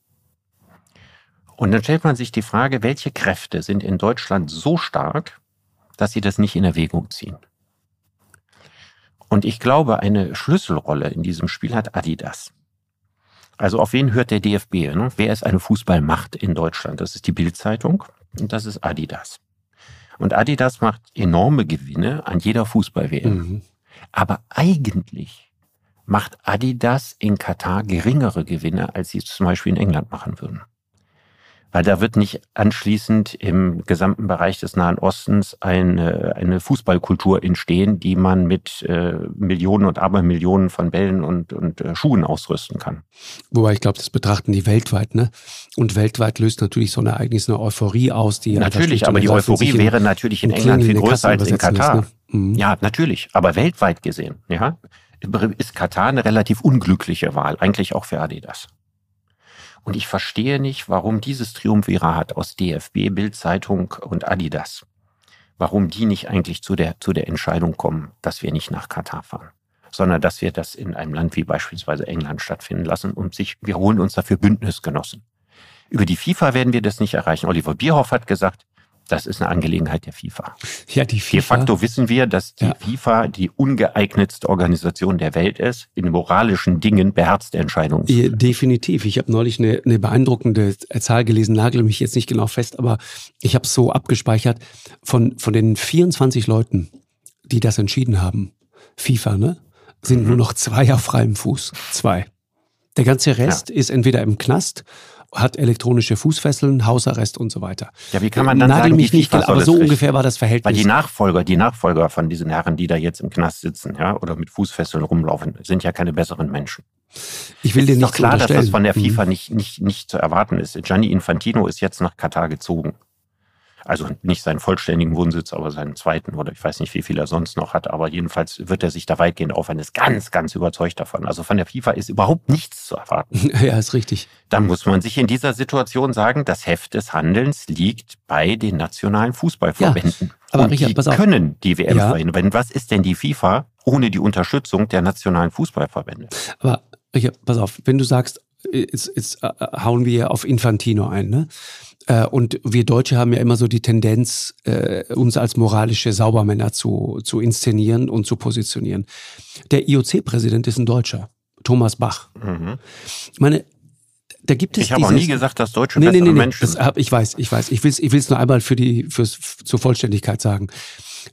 Und dann stellt man sich die Frage, welche Kräfte sind in Deutschland so stark, dass sie das nicht in Erwägung ziehen? Und ich glaube, eine Schlüsselrolle in diesem Spiel hat Adidas. Also auf wen hört der DFB? Ne? Wer ist eine Fußballmacht in Deutschland? Das ist die Bildzeitung und das ist Adidas. Und Adidas macht enorme Gewinne an jeder Fußball-WM. Mhm. Aber eigentlich macht Adidas in Katar geringere Gewinne, als sie es zum Beispiel in England machen würden weil da wird nicht anschließend im gesamten Bereich des Nahen Ostens eine, eine Fußballkultur entstehen, die man mit äh, Millionen und Abermillionen von Bällen und, und äh, Schuhen ausrüsten kann. Wobei ich glaube, das betrachten die weltweit, ne? Und weltweit löst natürlich so ein Ereignis eine Euphorie aus, die natürlich, aber die Euphorie wäre natürlich in, in England viel größer als in Katar. Ist, ne? mhm. Ja, natürlich, aber weltweit gesehen, ja, ist Katar eine relativ unglückliche Wahl, eigentlich auch für Adidas. Und ich verstehe nicht, warum dieses Triumvirat aus DFB, Bildzeitung und Adidas, warum die nicht eigentlich zu der, zu der Entscheidung kommen, dass wir nicht nach Katar fahren, sondern dass wir das in einem Land wie beispielsweise England stattfinden lassen und sich, wir holen uns dafür Bündnisgenossen. Über die FIFA werden wir das nicht erreichen. Oliver Bierhoff hat gesagt, das ist eine Angelegenheit der FIFA. Ja, die FIFA. De facto wissen wir, dass die ja. FIFA die ungeeignetste Organisation der Welt ist, in moralischen Dingen beherzte Entscheidungen. Ja, definitiv. Ich habe neulich eine, eine beeindruckende Zahl gelesen, nagel mich jetzt nicht genau fest, aber ich habe es so abgespeichert. Von, von den 24 Leuten, die das entschieden haben, FIFA, ne, sind mhm. nur noch zwei auf freiem Fuß. Zwei. Der ganze Rest ja. ist entweder im Knast hat elektronische Fußfesseln, Hausarrest und so weiter. Ja, wie kann man dann Nagel sagen, mich nicht, aber so ungefähr war das Verhältnis. Weil die Nachfolger, die Nachfolger von diesen Herren, die da jetzt im Knast sitzen, ja, oder mit Fußfesseln rumlaufen, sind ja keine besseren Menschen. Ich will dir nicht doch klar, dass das von der FIFA mhm. nicht, nicht, nicht zu erwarten ist. Gianni Infantino ist jetzt nach Katar gezogen. Also nicht seinen vollständigen Wohnsitz, aber seinen zweiten oder ich weiß nicht, wie viel er sonst noch hat. Aber jedenfalls wird er sich da weitgehend aufwenden. Ist ganz, ganz überzeugt davon. Also von der FIFA ist überhaupt nichts zu erwarten. Ja, ist richtig. Dann muss man sich in dieser Situation sagen, das Heft des Handelns liegt bei den nationalen Fußballverbänden. Ja, aber Und Richard, die pass auf. können die WM ja. verhindern. Was ist denn die FIFA ohne die Unterstützung der nationalen Fußballverbände? Aber Richard, pass auf, wenn du sagst, jetzt, jetzt äh, hauen wir auf Infantino ein, ne? Äh, und wir Deutsche haben ja immer so die Tendenz, äh, uns als moralische Saubermänner zu, zu inszenieren und zu positionieren. Der IOC-Präsident ist ein Deutscher, Thomas Bach. Mhm. Ich meine, da gibt es Ich habe auch nie gesagt, dass Deutsche nee, bessere nee, nee, Menschen sind. Ich weiß, ich weiß. Ich will es ich will's nur einmal für die, fürs, zur Vollständigkeit sagen.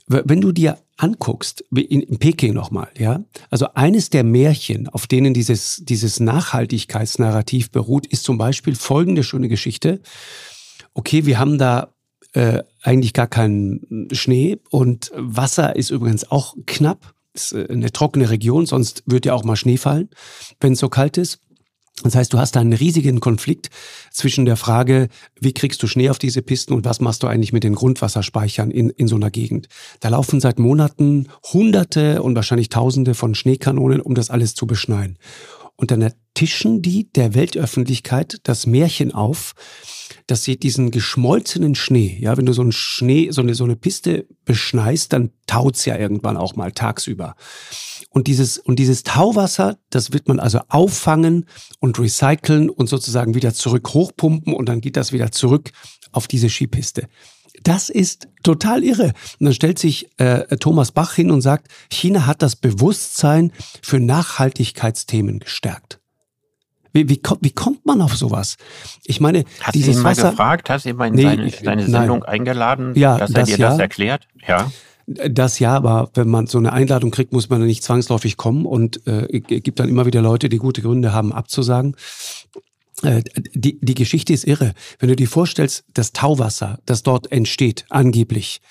Wenn du dir anguckst, in, in Peking nochmal, ja, also eines der Märchen, auf denen dieses, dieses Nachhaltigkeitsnarrativ beruht, ist zum Beispiel folgende schöne Geschichte okay, wir haben da äh, eigentlich gar keinen Schnee und Wasser ist übrigens auch knapp. Ist äh, eine trockene Region, sonst wird ja auch mal Schnee fallen, wenn es so kalt ist. Das heißt, du hast da einen riesigen Konflikt zwischen der Frage, wie kriegst du Schnee auf diese Pisten und was machst du eigentlich mit den Grundwasserspeichern in, in so einer Gegend. Da laufen seit Monaten Hunderte und wahrscheinlich Tausende von Schneekanonen, um das alles zu beschneien. Und dann tischen die der Weltöffentlichkeit das Märchen auf, dass sie diesen geschmolzenen Schnee, ja, wenn du so einen Schnee, so eine, so eine Piste beschneist, dann taut's ja irgendwann auch mal tagsüber. Und dieses, und dieses Tauwasser, das wird man also auffangen und recyceln und sozusagen wieder zurück hochpumpen und dann geht das wieder zurück auf diese Skipiste. Das ist total irre. Und dann stellt sich äh, Thomas Bach hin und sagt, China hat das Bewusstsein für Nachhaltigkeitsthemen gestärkt. Wie, wie, wie kommt man auf sowas? Ich meine, hast dieses du ihn mal Wasser, gefragt? Hast du ihn mal in nee, seine, seine Sendung nein. eingeladen, ja, dass er dir ja. das erklärt? Ja. Das ja, aber wenn man so eine Einladung kriegt, muss man nicht zwangsläufig kommen und äh, gibt dann immer wieder Leute, die gute Gründe haben, abzusagen. Äh, die, die Geschichte ist irre. Wenn du dir vorstellst, das Tauwasser, das dort entsteht, angeblich,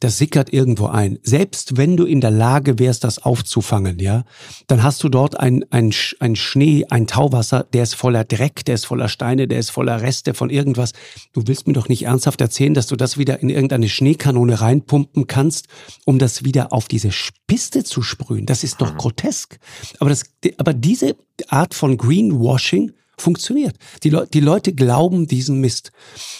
das sickert irgendwo ein. Selbst wenn du in der Lage wärst, das aufzufangen, ja, dann hast du dort ein, ein, ein Schnee, ein Tauwasser, der ist voller Dreck, der ist voller Steine, der ist voller Reste von irgendwas. Du willst mir doch nicht ernsthaft erzählen, dass du das wieder in irgendeine Schneekanone reinpumpen kannst, um das wieder auf diese Piste zu sprühen. Das ist doch mhm. grotesk. Aber, das, aber diese Art von Greenwashing, funktioniert. Die, Le die Leute glauben diesen Mist.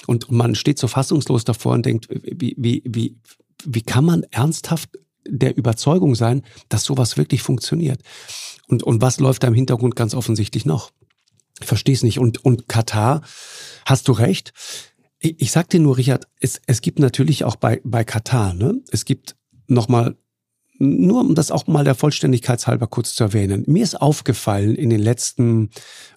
Und man steht so fassungslos davor und denkt, wie, wie, wie, wie kann man ernsthaft der Überzeugung sein, dass sowas wirklich funktioniert? Und, und was läuft da im Hintergrund ganz offensichtlich noch? Ich verstehe es nicht. Und, und Katar, hast du recht. Ich, ich sag dir nur, Richard, es, es gibt natürlich auch bei, bei Katar, ne? es gibt nochmal nur um das auch mal der Vollständigkeit halber kurz zu erwähnen. Mir ist aufgefallen in den letzten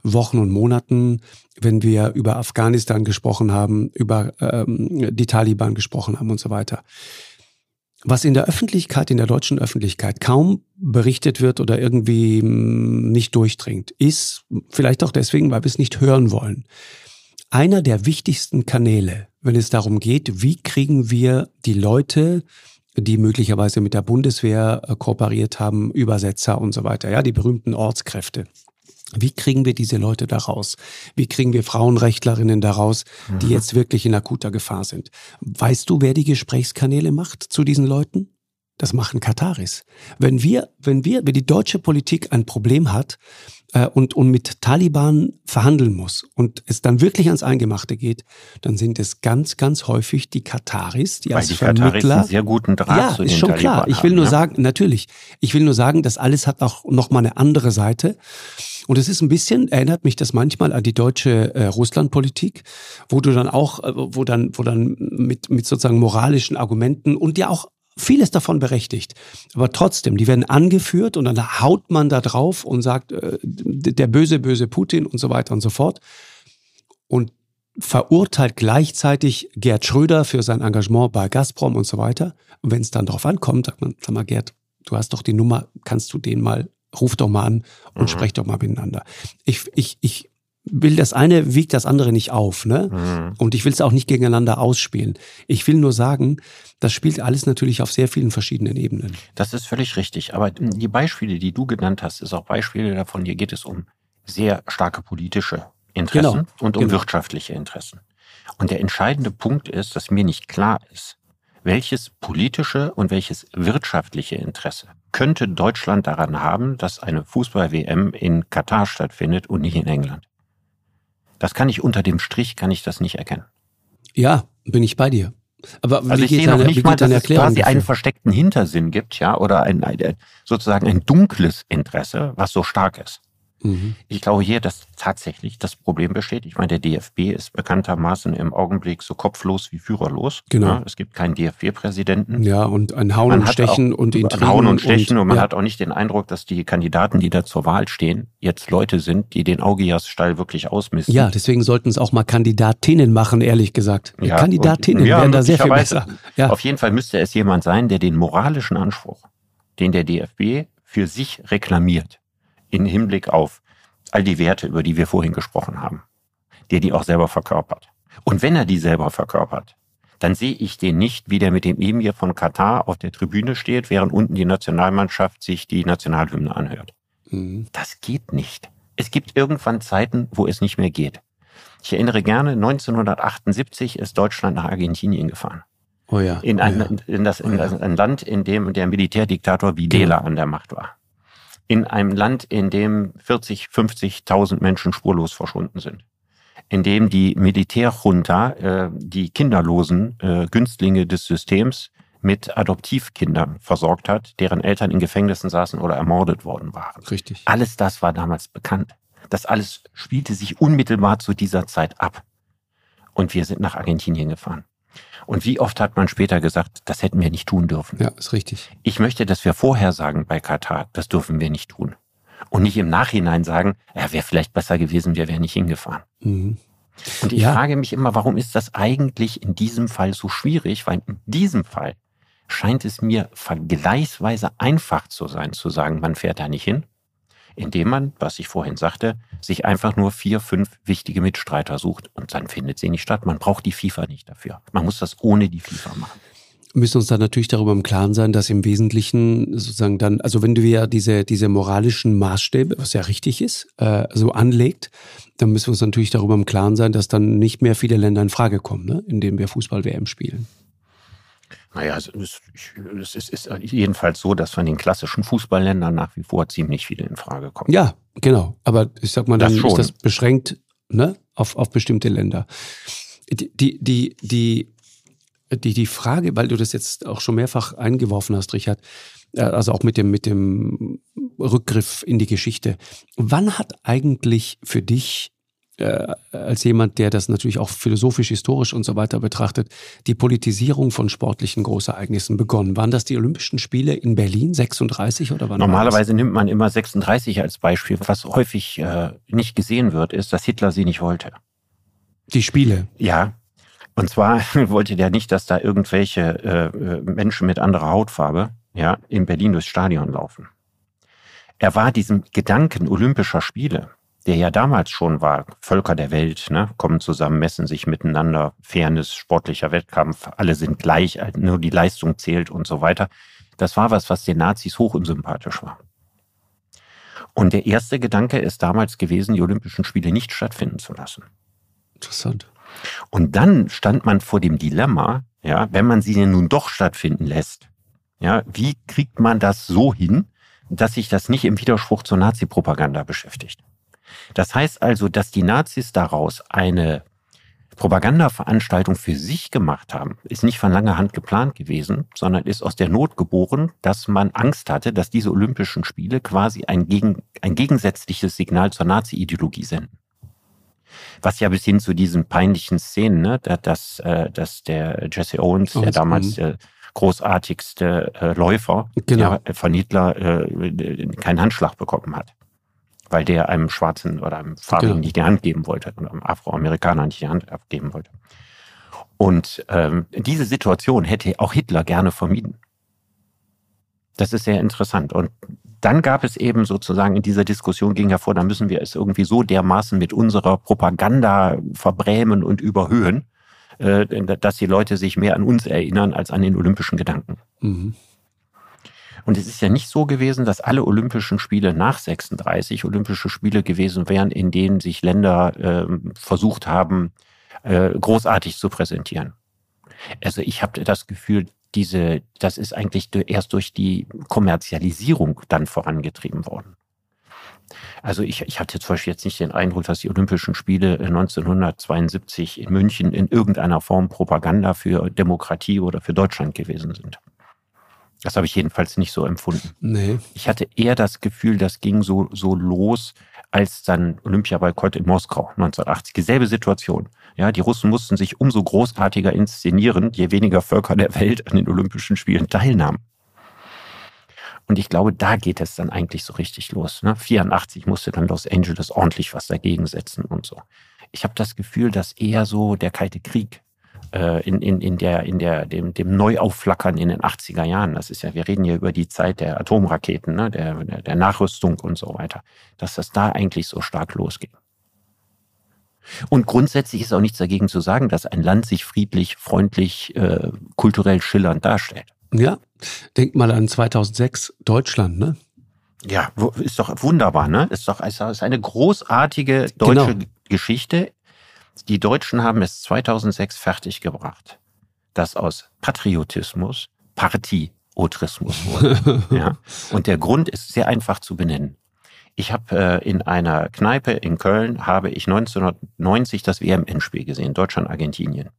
Wochen und Monaten, wenn wir über Afghanistan gesprochen haben, über ähm, die Taliban gesprochen haben und so weiter. Was in der Öffentlichkeit, in der deutschen Öffentlichkeit kaum berichtet wird oder irgendwie hm, nicht durchdringt, ist vielleicht auch deswegen, weil wir es nicht hören wollen. Einer der wichtigsten Kanäle, wenn es darum geht, wie kriegen wir die Leute die möglicherweise mit der Bundeswehr äh, kooperiert haben, Übersetzer und so weiter, ja, die berühmten Ortskräfte. Wie kriegen wir diese Leute da raus? Wie kriegen wir Frauenrechtlerinnen da raus, die mhm. jetzt wirklich in akuter Gefahr sind? Weißt du, wer die Gesprächskanäle macht zu diesen Leuten? Das machen Kataris. Wenn wir, wenn wir, wenn die deutsche Politik ein Problem hat, äh, und, und mit Taliban verhandeln muss und es dann wirklich ans Eingemachte geht, dann sind es ganz, ganz häufig die Kataris, die Weil als die Vermittler... Kataris einen sehr guten Draht ja, zu ist den schon Taliban klar. Ich will haben, nur ja? sagen, natürlich, ich will nur sagen, das alles hat auch noch mal eine andere Seite. Und es ist ein bisschen, erinnert mich das manchmal an die deutsche äh, Russlandpolitik, wo du dann auch, äh, wo dann, wo dann mit, mit sozusagen moralischen Argumenten und ja auch vieles davon berechtigt. Aber trotzdem, die werden angeführt und dann haut man da drauf und sagt, äh, der böse, böse Putin und so weiter und so fort. Und verurteilt gleichzeitig Gerd Schröder für sein Engagement bei Gazprom und so weiter. Und wenn es dann drauf ankommt, sagt man, sag mal, Gerd, du hast doch die Nummer, kannst du den mal, ruf doch mal an und mhm. sprech doch mal miteinander. Ich, ich, ich will das eine wiegt das andere nicht auf, ne? Mhm. Und ich will es auch nicht gegeneinander ausspielen. Ich will nur sagen, das spielt alles natürlich auf sehr vielen verschiedenen Ebenen. Das ist völlig richtig. Aber die Beispiele, die du genannt hast, ist auch Beispiele davon. Hier geht es um sehr starke politische Interessen genau. und um genau. wirtschaftliche Interessen. Und der entscheidende Punkt ist, dass mir nicht klar ist, welches politische und welches wirtschaftliche Interesse könnte Deutschland daran haben, dass eine Fußball-WM in Katar stattfindet und nicht in England? Das kann ich unter dem Strich, kann ich das nicht erkennen. Ja, bin ich bei dir. Aber also ich sehe noch nicht mal, dass es quasi dafür? einen versteckten Hintersinn gibt, ja, oder ein, ein, sozusagen ein dunkles Interesse, was so stark ist. Mhm. Ich glaube hier, dass tatsächlich das Problem besteht. Ich meine, der DFB ist bekanntermaßen im Augenblick so kopflos wie führerlos. Genau. Ja, es gibt keinen DFB-Präsidenten. Ja, und ein Hauen man und Stechen und Intrigen. Hauen und Stechen und, und man ja. hat auch nicht den Eindruck, dass die Kandidaten, die da zur Wahl stehen, jetzt Leute sind, die den Augias-Stall wirklich ausmisten. Ja, deswegen sollten es auch mal Kandidatinnen machen, ehrlich gesagt. Ja, Kandidatinnen und, wären da sehr viel besser. Ja. Auf jeden Fall müsste es jemand sein, der den moralischen Anspruch, den der DFB für sich reklamiert, in Hinblick auf all die Werte, über die wir vorhin gesprochen haben, der die auch selber verkörpert. Und wenn er die selber verkörpert, dann sehe ich den nicht, wie der mit dem Emir von Katar auf der Tribüne steht, während unten die Nationalmannschaft sich die Nationalhymne anhört. Mhm. Das geht nicht. Es gibt irgendwann Zeiten, wo es nicht mehr geht. Ich erinnere gerne, 1978 ist Deutschland nach Argentinien gefahren. Oh ja. In ein, oh ja. in das, in oh ja. ein Land, in dem der Militärdiktator Videla genau. an der Macht war in einem Land, in dem 40, 50.000 Menschen spurlos verschwunden sind, in dem die Militärjunta äh, die kinderlosen äh, Günstlinge des Systems mit Adoptivkindern versorgt hat, deren Eltern in Gefängnissen saßen oder ermordet worden waren. Richtig. Alles das war damals bekannt. Das alles spielte sich unmittelbar zu dieser Zeit ab. Und wir sind nach Argentinien gefahren. Und wie oft hat man später gesagt, das hätten wir nicht tun dürfen? Ja, ist richtig. Ich möchte, dass wir vorher sagen bei Katar, das dürfen wir nicht tun. Und nicht im Nachhinein sagen, ja, wäre vielleicht besser gewesen, wir wären nicht hingefahren. Mhm. Und ich ja. frage mich immer, warum ist das eigentlich in diesem Fall so schwierig? Weil in diesem Fall scheint es mir vergleichsweise einfach zu sein, zu sagen, man fährt da nicht hin, indem man, was ich vorhin sagte, sich einfach nur vier, fünf wichtige Mitstreiter sucht und dann findet sie nicht statt. Man braucht die FIFA nicht dafür. Man muss das ohne die FIFA machen müssen uns dann natürlich darüber im Klaren sein, dass im Wesentlichen sozusagen dann, also wenn du ja diese, diese moralischen Maßstäbe, was ja richtig ist, äh, so anlegt, dann müssen wir uns natürlich darüber im Klaren sein, dass dann nicht mehr viele Länder in Frage kommen, ne, in denen wir Fußball-WM spielen. Naja, es ist, es ist, ist jedenfalls so, dass von den klassischen Fußballländern nach wie vor ziemlich viele in Frage kommen. Ja, genau. Aber ich sag mal, dann das ist das beschränkt ne, auf, auf bestimmte Länder. Die, die, die, die, die, die Frage, weil du das jetzt auch schon mehrfach eingeworfen hast, Richard, äh, also auch mit dem, mit dem Rückgriff in die Geschichte. Wann hat eigentlich für dich äh, als jemand, der das natürlich auch philosophisch, historisch und so weiter betrachtet, die Politisierung von sportlichen Großereignissen begonnen. Waren das die Olympischen Spiele in Berlin 36 oder wann? Normalerweise nimmt man immer 36 als Beispiel. Was häufig äh, nicht gesehen wird, ist, dass Hitler sie nicht wollte. Die Spiele? Ja. Und zwar wollte der nicht, dass da irgendwelche äh, äh, Menschen mit anderer Hautfarbe ja, in Berlin durchs Stadion laufen. Er war diesem Gedanken olympischer Spiele der ja damals schon war, Völker der Welt, ne, kommen zusammen, messen sich miteinander, Fairness, sportlicher Wettkampf, alle sind gleich, nur die Leistung zählt und so weiter. Das war was, was den Nazis hoch unsympathisch war. Und der erste Gedanke ist damals gewesen, die Olympischen Spiele nicht stattfinden zu lassen. Interessant. Und dann stand man vor dem Dilemma, ja, wenn man sie denn nun doch stattfinden lässt, ja, wie kriegt man das so hin, dass sich das nicht im Widerspruch zur Nazi-Propaganda beschäftigt? Das heißt also, dass die Nazis daraus eine Propagandaveranstaltung für sich gemacht haben, ist nicht von langer Hand geplant gewesen, sondern ist aus der Not geboren, dass man Angst hatte, dass diese Olympischen Spiele quasi ein, gegen, ein gegensätzliches Signal zur Nazi-Ideologie senden. Was ja bis hin zu diesen peinlichen Szenen, ne, dass, äh, dass der Jesse Owens, der damals der großartigste äh, Läufer genau. ja, von Hitler, äh, keinen Handschlag bekommen hat weil der einem Schwarzen oder einem Farbigen genau. nicht die Hand geben wollte oder einem Afroamerikaner nicht die Hand abgeben wollte. Und ähm, diese Situation hätte auch Hitler gerne vermieden. Das ist sehr interessant. Und dann gab es eben sozusagen in dieser Diskussion ging hervor, da müssen wir es irgendwie so dermaßen mit unserer Propaganda verbrämen und überhöhen, äh, dass die Leute sich mehr an uns erinnern als an den olympischen Gedanken. Mhm. Und es ist ja nicht so gewesen, dass alle Olympischen Spiele nach 36 Olympische Spiele gewesen wären, in denen sich Länder äh, versucht haben, äh, großartig zu präsentieren. Also ich habe das Gefühl, diese, das ist eigentlich erst durch die Kommerzialisierung dann vorangetrieben worden. Also ich, ich hatte zum Beispiel jetzt nicht den Eindruck, dass die Olympischen Spiele 1972 in München in irgendeiner Form Propaganda für Demokratie oder für Deutschland gewesen sind. Das habe ich jedenfalls nicht so empfunden. Nee. Ich hatte eher das Gefühl, das ging so, so los, als dann Olympiaboykott in Moskau 1980. Dieselbe Situation. Ja, die Russen mussten sich umso großartiger inszenieren, je weniger Völker der Welt an den Olympischen Spielen teilnahmen. Und ich glaube, da geht es dann eigentlich so richtig los. Ne? 84 musste dann Los Angeles ordentlich was dagegen setzen und so. Ich habe das Gefühl, dass eher so der Kalte Krieg in, in, in, der, in der, dem, dem Neuaufflackern in den 80er Jahren. Das ist ja, wir reden hier über die Zeit der Atomraketen, ne, der, der, der Nachrüstung und so weiter, dass das da eigentlich so stark losging. Und grundsätzlich ist auch nichts dagegen zu sagen, dass ein Land sich friedlich, freundlich, äh, kulturell schillernd darstellt. Ja, denk mal an 2006 Deutschland, ne? Ja, ist doch wunderbar, ne? Ist doch ist eine großartige deutsche genau. Geschichte die Deutschen haben es 2006 fertiggebracht, dass aus Patriotismus Partiotrismus wurde. ja? Und der Grund ist sehr einfach zu benennen. Ich habe äh, in einer Kneipe in Köln habe ich 1990 das WM-Endspiel gesehen, Deutschland-Argentinien.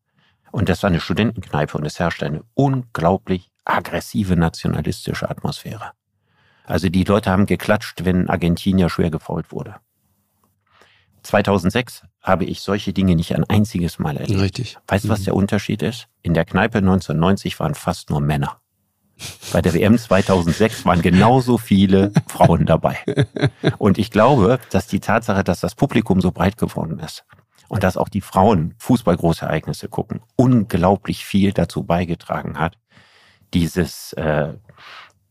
Und das war eine Studentenkneipe und es herrschte eine unglaublich aggressive nationalistische Atmosphäre. Also die Leute haben geklatscht, wenn Argentinier schwer gefault wurde. 2006 habe ich solche Dinge nicht ein einziges Mal erlebt. Richtig. Weißt du, was mhm. der Unterschied ist? In der Kneipe 1990 waren fast nur Männer. Bei der WM 2006 waren genauso viele Frauen dabei. Und ich glaube, dass die Tatsache, dass das Publikum so breit geworden ist und dass auch die Frauen Fußballgroßereignisse gucken, unglaublich viel dazu beigetragen hat, dieses äh,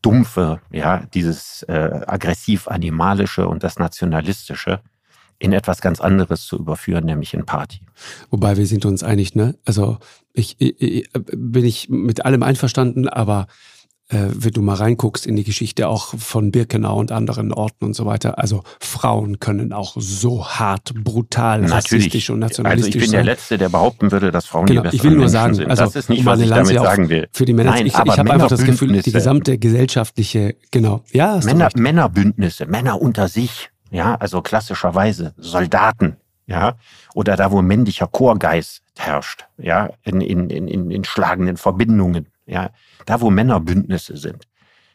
dumpfe, ja, dieses äh, aggressiv-animalische und das nationalistische in etwas ganz anderes zu überführen, nämlich in Party. Wobei wir sind uns einig, ne? Also ich, ich, ich bin ich mit allem einverstanden, aber äh, wenn du mal reinguckst in die Geschichte auch von Birkenau und anderen Orten und so weiter, also Frauen können auch so hart, brutal, Natürlich. rassistisch und nationalistisch sein. Also ich bin sein. der Letzte, der behaupten würde, dass Frauen genau, die Ich will nur sagen, sind. also das ist nicht, was ich damit sagen will. Für die Männer, Nein, ich, ich habe einfach das Gefühl, die gesamte gesellschaftliche, genau, ja. Männer, Männerbündnisse, Männer unter sich, ja, also klassischerweise Soldaten, ja, oder da, wo männlicher Chorgeist herrscht, ja, in, in, in, in schlagenden Verbindungen, ja, da wo Männerbündnisse sind,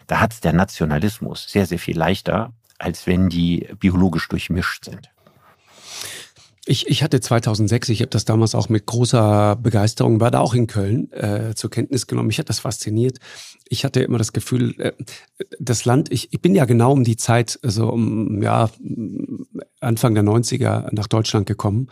da hat der Nationalismus sehr, sehr viel leichter, als wenn die biologisch durchmischt sind. Ich, ich hatte 2006, ich habe das damals auch mit großer Begeisterung, war da auch in Köln äh, zur Kenntnis genommen. Mich hat das fasziniert. Ich hatte immer das Gefühl, äh, das Land, ich, ich bin ja genau um die Zeit, also um ja, Anfang der 90er nach Deutschland gekommen.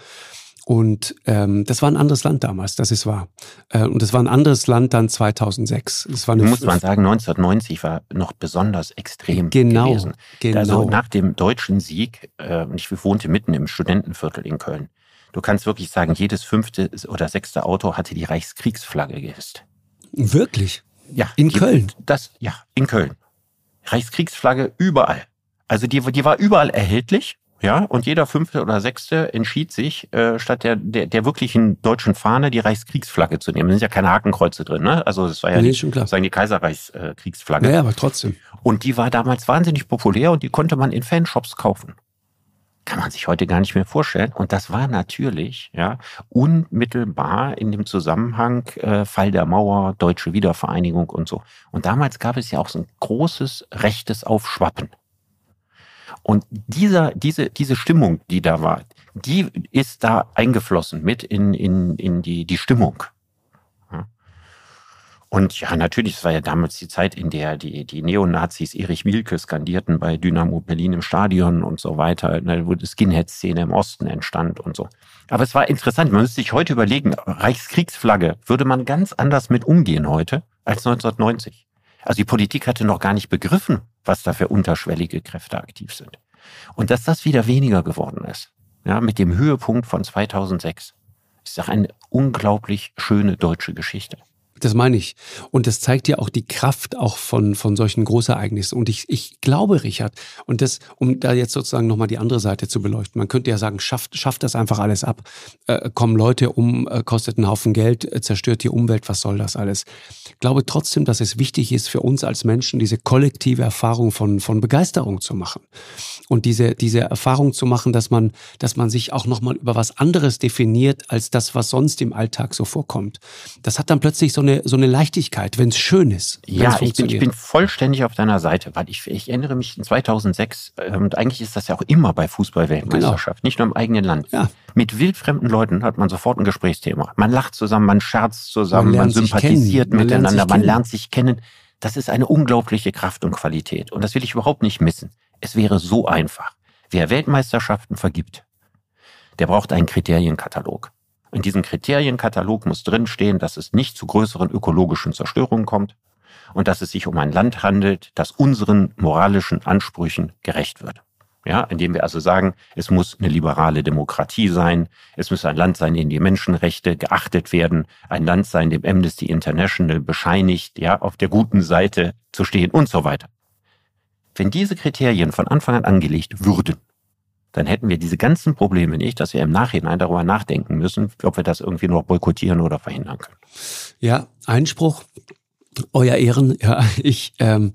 Und ähm, das war ein anderes Land damals, das ist wahr. Äh, und das war ein anderes Land dann 2006. Das war eine Muss man sagen, 1990 war noch besonders extrem genau, gewesen. Genau. Also nach dem deutschen Sieg, äh, ich wohnte mitten im Studentenviertel in Köln. Du kannst wirklich sagen, jedes fünfte oder sechste Auto hatte die Reichskriegsflagge gehisst. Wirklich? Ja. In die, Köln? Das, ja, in Köln. Reichskriegsflagge überall. Also die, die war überall erhältlich ja, und jeder fünfte oder sechste entschied sich, äh, statt der, der, der wirklichen deutschen Fahne die Reichskriegsflagge zu nehmen. Da sind ja keine Hakenkreuze drin, ne? Also das war ja nee, schon sagen die Kaiserreichskriegsflagge. Äh, ja, aber trotzdem. Und die war damals wahnsinnig populär und die konnte man in Fanshops kaufen. Kann man sich heute gar nicht mehr vorstellen. Und das war natürlich ja unmittelbar in dem Zusammenhang äh, Fall der Mauer, deutsche Wiedervereinigung und so. Und damals gab es ja auch so ein großes rechtes Aufschwappen. Und dieser, diese, diese Stimmung, die da war, die ist da eingeflossen mit in, in, in die, die Stimmung. Und ja, natürlich, es war ja damals die Zeit, in der die, die Neonazis Erich Mielke skandierten bei Dynamo Berlin im Stadion und so weiter, ne, wo die Skinhead-Szene im Osten entstand und so. Aber es war interessant, man müsste sich heute überlegen, Reichskriegsflagge würde man ganz anders mit umgehen heute als 1990. Also die Politik hatte noch gar nicht begriffen, was da für unterschwellige Kräfte aktiv sind. Und dass das wieder weniger geworden ist, ja, mit dem Höhepunkt von 2006, ist doch eine unglaublich schöne deutsche Geschichte. Das meine ich. Und das zeigt ja auch die Kraft auch von, von solchen Großereignissen. Und ich, ich glaube, Richard, und das, um da jetzt sozusagen nochmal die andere Seite zu beleuchten, man könnte ja sagen, schafft, schafft das einfach alles ab. Äh, kommen Leute um, äh, kostet einen Haufen Geld, äh, zerstört die Umwelt, was soll das alles? Ich glaube trotzdem, dass es wichtig ist für uns als Menschen, diese kollektive Erfahrung von, von Begeisterung zu machen. Und diese, diese Erfahrung zu machen, dass man, dass man sich auch nochmal über was anderes definiert, als das, was sonst im Alltag so vorkommt. Das hat dann plötzlich so eine, so eine Leichtigkeit, wenn es schön ist. Ja, ich bin, ich bin vollständig auf deiner Seite, weil ich, ich erinnere mich in 2006, äh, und eigentlich ist das ja auch immer bei Fußballweltmeisterschaft, genau. nicht nur im eigenen Land. Ja. Mit wildfremden Leuten hat man sofort ein Gesprächsthema. Man lacht zusammen, man scherzt zusammen, man, man sympathisiert man miteinander, lernt man lernt sich kennen. Das ist eine unglaubliche Kraft und Qualität. Und das will ich überhaupt nicht missen. Es wäre so einfach. Wer Weltmeisterschaften vergibt, der braucht einen Kriterienkatalog. In diesem Kriterienkatalog muss drinstehen, dass es nicht zu größeren ökologischen Zerstörungen kommt und dass es sich um ein Land handelt, das unseren moralischen Ansprüchen gerecht wird. Ja, indem wir also sagen, es muss eine liberale Demokratie sein, es muss ein Land sein, in dem die Menschenrechte geachtet werden, ein Land sein, dem Amnesty International bescheinigt, ja, auf der guten Seite zu stehen und so weiter. Wenn diese Kriterien von Anfang an angelegt würden, dann hätten wir diese ganzen Probleme nicht, dass wir im Nachhinein darüber nachdenken müssen, ob wir das irgendwie noch boykottieren oder verhindern können. Ja, Einspruch, euer Ehren, ja, ich, ähm,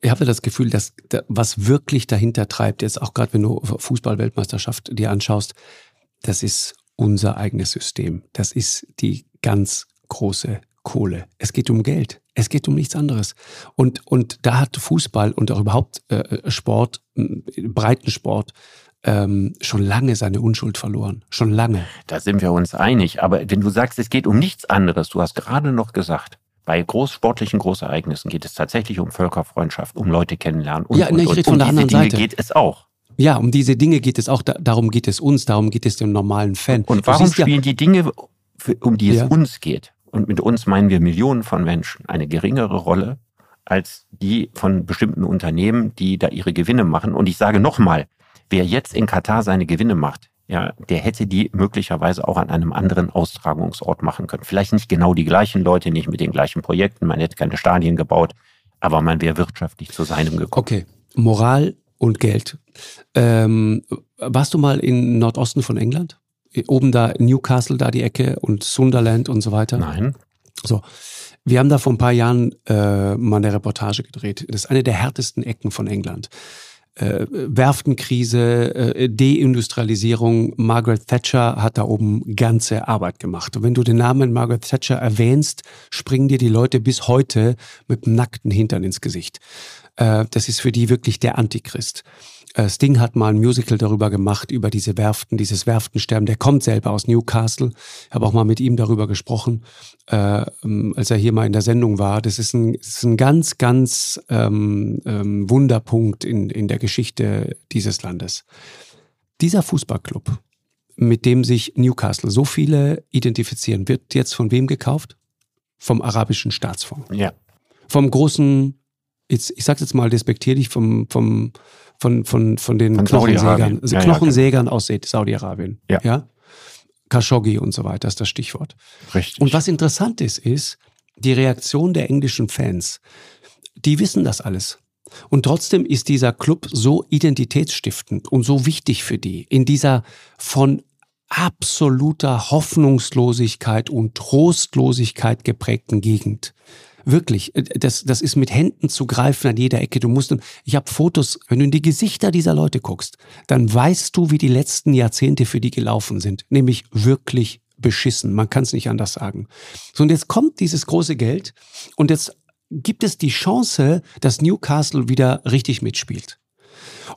ich habe das Gefühl, dass was wirklich dahinter treibt, jetzt auch gerade wenn du Fußballweltmeisterschaft dir anschaust, das ist unser eigenes System. Das ist die ganz große Kohle, es geht um Geld, es geht um nichts anderes. Und, und da hat Fußball und auch überhaupt äh, Sport, Breitensport, ähm, schon lange seine Unschuld verloren. Schon lange. Da sind wir uns einig. Aber wenn du sagst, es geht um nichts anderes, du hast gerade noch gesagt, bei großsportlichen Großereignissen geht es tatsächlich um Völkerfreundschaft, um Leute kennenlernen. Und, ja, ne, ich rede von um der anderen Dinge Seite. geht es auch. Ja, um diese Dinge geht es auch. Da, darum geht es uns, darum geht es dem normalen Fan. Und warum spielen ja, die Dinge, um die es ja. uns geht, und mit uns meinen wir Millionen von Menschen, eine geringere Rolle als die von bestimmten Unternehmen, die da ihre Gewinne machen. Und ich sage nochmal, wer jetzt in Katar seine Gewinne macht, ja, der hätte die möglicherweise auch an einem anderen Austragungsort machen können. Vielleicht nicht genau die gleichen Leute, nicht mit den gleichen Projekten, man hätte keine Stadien gebaut, aber man wäre wirtschaftlich zu seinem gekommen. Okay, Moral und Geld. Ähm, warst du mal im Nordosten von England? Oben da Newcastle, da die Ecke und Sunderland und so weiter? Nein. So. Wir haben da vor ein paar Jahren äh, mal eine Reportage gedreht. Das ist eine der härtesten Ecken von England äh, Werftenkrise, äh, Deindustrialisierung. Margaret Thatcher hat da oben ganze Arbeit gemacht. Und wenn du den Namen Margaret Thatcher erwähnst, springen dir die Leute bis heute mit nackten Hintern ins Gesicht. Äh, das ist für die wirklich der Antichrist. Äh, Sting hat mal ein Musical darüber gemacht, über diese Werften, dieses Werftensterben. Der kommt selber aus Newcastle. Ich habe auch mal mit ihm darüber gesprochen, äh, ähm, als er hier mal in der Sendung war. Das ist ein, das ist ein ganz, ganz ähm, ähm, Wunderpunkt in, in der Geschichte dieses Landes. Dieser Fußballclub, mit dem sich Newcastle so viele identifizieren, wird jetzt von wem gekauft? Vom arabischen Staatsfonds. Ja. Vom großen, jetzt, ich sag's jetzt mal despektierlich, vom, vom von, von, von den von Knochensägern, also ja, Knochensägern ja, aus Saudi-Arabien. Ja. ja. Khashoggi und so weiter ist das Stichwort. Richtig. Und was interessant ist, ist die Reaktion der englischen Fans. Die wissen das alles. Und trotzdem ist dieser Club so identitätsstiftend und so wichtig für die in dieser von absoluter Hoffnungslosigkeit und Trostlosigkeit geprägten Gegend. Wirklich, äh, das, das ist mit Händen zu greifen an jeder Ecke. Du musst, ich habe Fotos, wenn du in die Gesichter dieser Leute guckst, dann weißt du, wie die letzten Jahrzehnte für die gelaufen sind. Nämlich wirklich beschissen. Man kann es nicht anders sagen. So, und jetzt kommt dieses große Geld und jetzt gibt es die Chance, dass Newcastle wieder richtig mitspielt.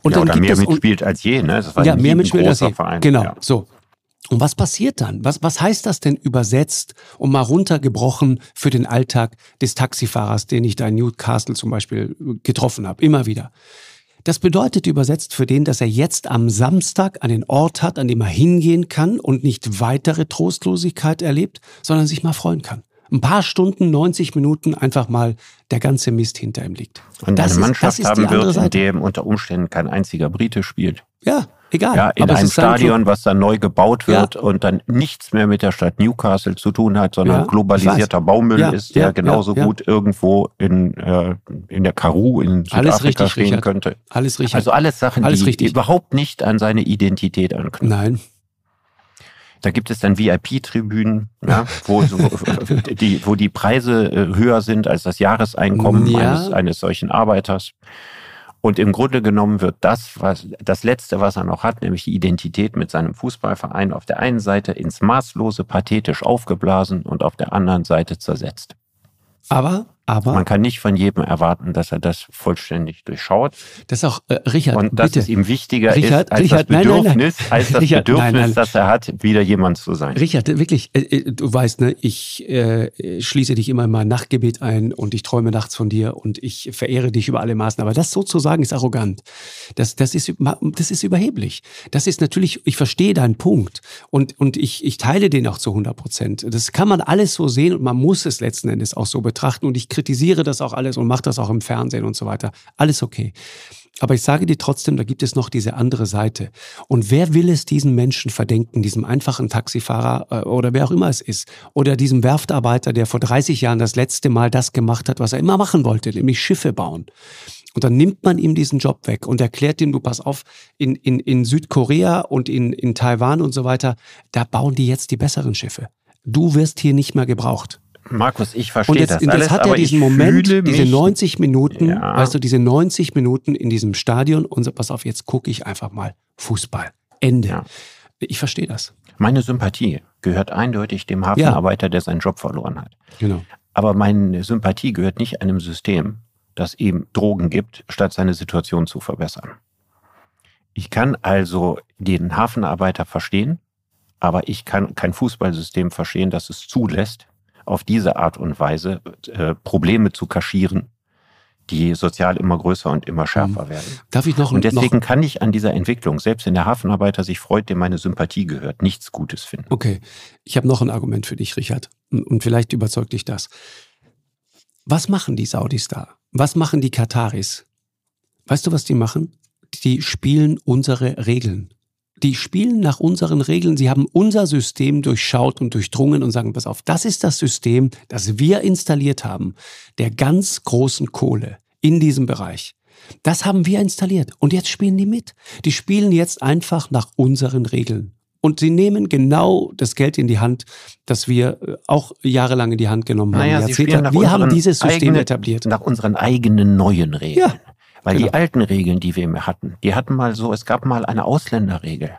Und ja, dann oder mehr mitspielt als je, ne? Das war ja, mehr mitspielt als je. Verein. Genau, ja. so. Und was passiert dann? Was, was heißt das denn übersetzt und mal runtergebrochen für den Alltag des Taxifahrers, den ich da in Newcastle zum Beispiel getroffen habe? Immer wieder. Das bedeutet übersetzt für den, dass er jetzt am Samstag einen Ort hat, an dem er hingehen kann und nicht weitere Trostlosigkeit erlebt, sondern sich mal freuen kann. Ein paar Stunden, 90 Minuten einfach mal der ganze Mist hinter ihm liegt. Und das eine Mannschaft ist, haben wird, in dem unter Umständen kein einziger Brite spielt. Ja, Egal. Ja, in einem Stadion, was dann neu gebaut wird ja. und dann nichts mehr mit der Stadt Newcastle zu tun hat, sondern ja, globalisierter Baumüll ist, der genauso gut irgendwo in, äh, in der Karu in Südafrika richtig, stehen Richard. könnte. Alles richtig. Also alles Sachen, alles die richtig. überhaupt nicht an seine Identität anknüpfen. Nein. Da gibt es dann VIP-Tribünen, ja, wo, die, wo die Preise äh, höher sind als das Jahreseinkommen eines, eines solchen Arbeiters. Und im Grunde genommen wird das, was das Letzte, was er noch hat, nämlich die Identität mit seinem Fußballverein, auf der einen Seite ins Maßlose pathetisch aufgeblasen und auf der anderen Seite zersetzt. Aber aber man kann nicht von jedem erwarten, dass er das vollständig durchschaut. Das auch äh, Richard. Und dass bitte. es ihm wichtiger Richard, ist als Richard, das Bedürfnis, nein, nein, nein. als das Richard, Bedürfnis, das er hat, wieder jemand zu sein. Richard, wirklich, äh, äh, du weißt, ne, ich äh, schließe dich immer in mein Nachtgebet ein und ich träume nachts von dir und ich verehre dich über alle Maßen. Aber das sozusagen ist arrogant. Das, das ist, das ist überheblich. Das ist natürlich, ich verstehe deinen Punkt und und ich ich teile den auch zu 100 Prozent. Das kann man alles so sehen und man muss es letzten Endes auch so betrachten und ich kritisiere das auch alles und macht das auch im Fernsehen und so weiter. Alles okay. Aber ich sage dir trotzdem, da gibt es noch diese andere Seite. Und wer will es diesen Menschen verdenken, diesem einfachen Taxifahrer äh, oder wer auch immer es ist, oder diesem Werftarbeiter, der vor 30 Jahren das letzte Mal das gemacht hat, was er immer machen wollte, nämlich Schiffe bauen. Und dann nimmt man ihm diesen Job weg und erklärt ihm, du pass auf, in, in, in Südkorea und in, in Taiwan und so weiter, da bauen die jetzt die besseren Schiffe. Du wirst hier nicht mehr gebraucht. Markus, ich verstehe das alles. Jetzt hat er diesen Moment, diese 90 Minuten, ja. weißt du, diese 90 Minuten in diesem Stadion und so, pass auf, jetzt gucke ich einfach mal Fußball. Ende. Ja. Ich verstehe das. Meine Sympathie gehört eindeutig dem Hafenarbeiter, ja. der seinen Job verloren hat. Genau. Aber meine Sympathie gehört nicht einem System, das ihm Drogen gibt, statt seine Situation zu verbessern. Ich kann also den Hafenarbeiter verstehen, aber ich kann kein Fußballsystem verstehen, das es zulässt, auf diese Art und Weise äh, Probleme zu kaschieren, die sozial immer größer und immer schärfer mhm. werden. Darf ich noch? Und deswegen noch? kann ich an dieser Entwicklung, selbst wenn der Hafenarbeiter sich freut, dem meine Sympathie gehört, nichts Gutes finden. Okay, ich habe noch ein Argument für dich, Richard, und vielleicht überzeugt dich das. Was machen die Saudis da? Was machen die Kataris? Weißt du, was die machen? Die spielen unsere Regeln. Die spielen nach unseren Regeln. Sie haben unser System durchschaut und durchdrungen und sagen, pass auf, das ist das System, das wir installiert haben, der ganz großen Kohle in diesem Bereich. Das haben wir installiert. Und jetzt spielen die mit. Die spielen jetzt einfach nach unseren Regeln. Und sie nehmen genau das Geld in die Hand, das wir äh, auch jahrelang in die Hand genommen haben. Naja, Jahrzehnte. wir haben dieses System eigene, etabliert. Nach unseren eigenen neuen Regeln. Ja, Weil genau. die alten Regeln, die wir hatten, die hatten mal so, es gab mal eine Ausländerregel.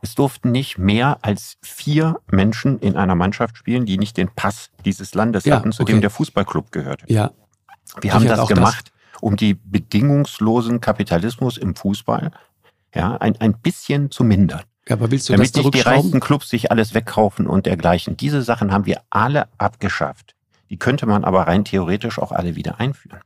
Es durften nicht mehr als vier Menschen in einer Mannschaft spielen, die nicht den Pass dieses Landes ja, hatten, zu okay. dem der Fußballclub gehörte. Ja. Wir haben das gemacht, das. um die bedingungslosen Kapitalismus im Fußball ja, ein, ein bisschen zu mindern. Ja, aber willst du Damit das nicht die reichsten Clubs sich alles wegkaufen und dergleichen. Diese Sachen haben wir alle abgeschafft. Die könnte man aber rein theoretisch auch alle wieder einführen.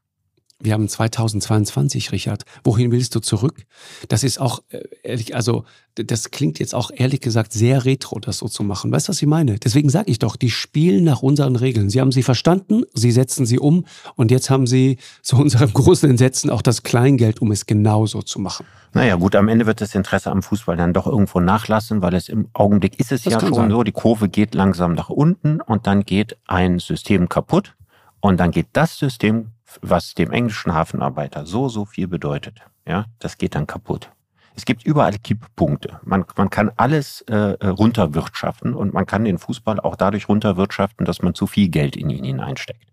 Wir haben 2022, Richard. Wohin willst du zurück? Das ist auch äh, ehrlich, also das klingt jetzt auch ehrlich gesagt sehr retro, das so zu machen. Weißt du, was ich meine? Deswegen sage ich doch, die spielen nach unseren Regeln. Sie haben sie verstanden, sie setzen sie um und jetzt haben sie zu unserem großen Entsetzen auch das Kleingeld, um es genauso zu machen. Naja, gut, am Ende wird das Interesse am Fußball dann doch irgendwo nachlassen, weil es im Augenblick ist es das ja schon sein. so, die Kurve geht langsam nach unten und dann geht ein System kaputt und dann geht das System was dem englischen Hafenarbeiter so, so viel bedeutet, ja, das geht dann kaputt. Es gibt überall Kipppunkte. Man, man kann alles äh, runterwirtschaften und man kann den Fußball auch dadurch runterwirtschaften, dass man zu viel Geld in ihn hineinsteckt.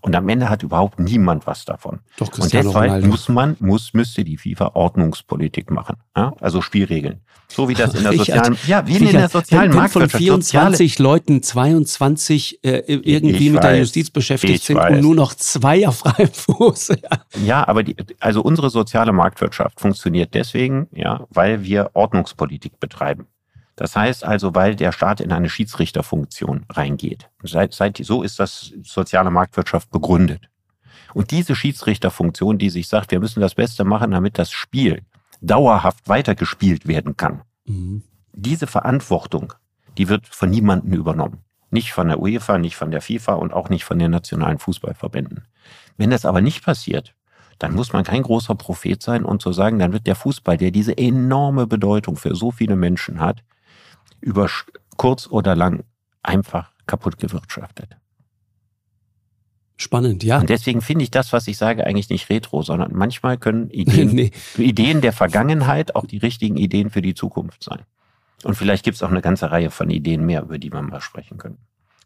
Und am Ende hat überhaupt niemand was davon. Doch, und deshalb Ronaldo. muss man, muss, müsste die FIFA Ordnungspolitik machen. Ja? Also Spielregeln. So wie das in der sozialen, ja, wie Richard, in der sozialen wenn, Marktwirtschaft. von 24 soziale, Leuten 22 äh, irgendwie mit weiß, der Justiz beschäftigt sind weiß. und nur noch zwei auf freiem Fuß. Ja, ja aber die, also unsere soziale Marktwirtschaft funktioniert deswegen, ja, weil wir Ordnungspolitik betreiben. Das heißt also, weil der Staat in eine Schiedsrichterfunktion reingeht. Seit, seit, so ist das soziale Marktwirtschaft begründet. Und diese Schiedsrichterfunktion, die sich sagt, wir müssen das Beste machen, damit das Spiel dauerhaft weitergespielt werden kann. Mhm. Diese Verantwortung, die wird von niemandem übernommen. Nicht von der UEFA, nicht von der FIFA und auch nicht von den nationalen Fußballverbänden. Wenn das aber nicht passiert, dann muss man kein großer Prophet sein und zu sagen, dann wird der Fußball, der diese enorme Bedeutung für so viele Menschen hat, über kurz oder lang einfach kaputt gewirtschaftet. Spannend, ja. Und deswegen finde ich das, was ich sage, eigentlich nicht retro, sondern manchmal können Ideen, nee. Ideen der Vergangenheit auch die richtigen Ideen für die Zukunft sein. Und vielleicht gibt es auch eine ganze Reihe von Ideen mehr, über die wir mal sprechen können.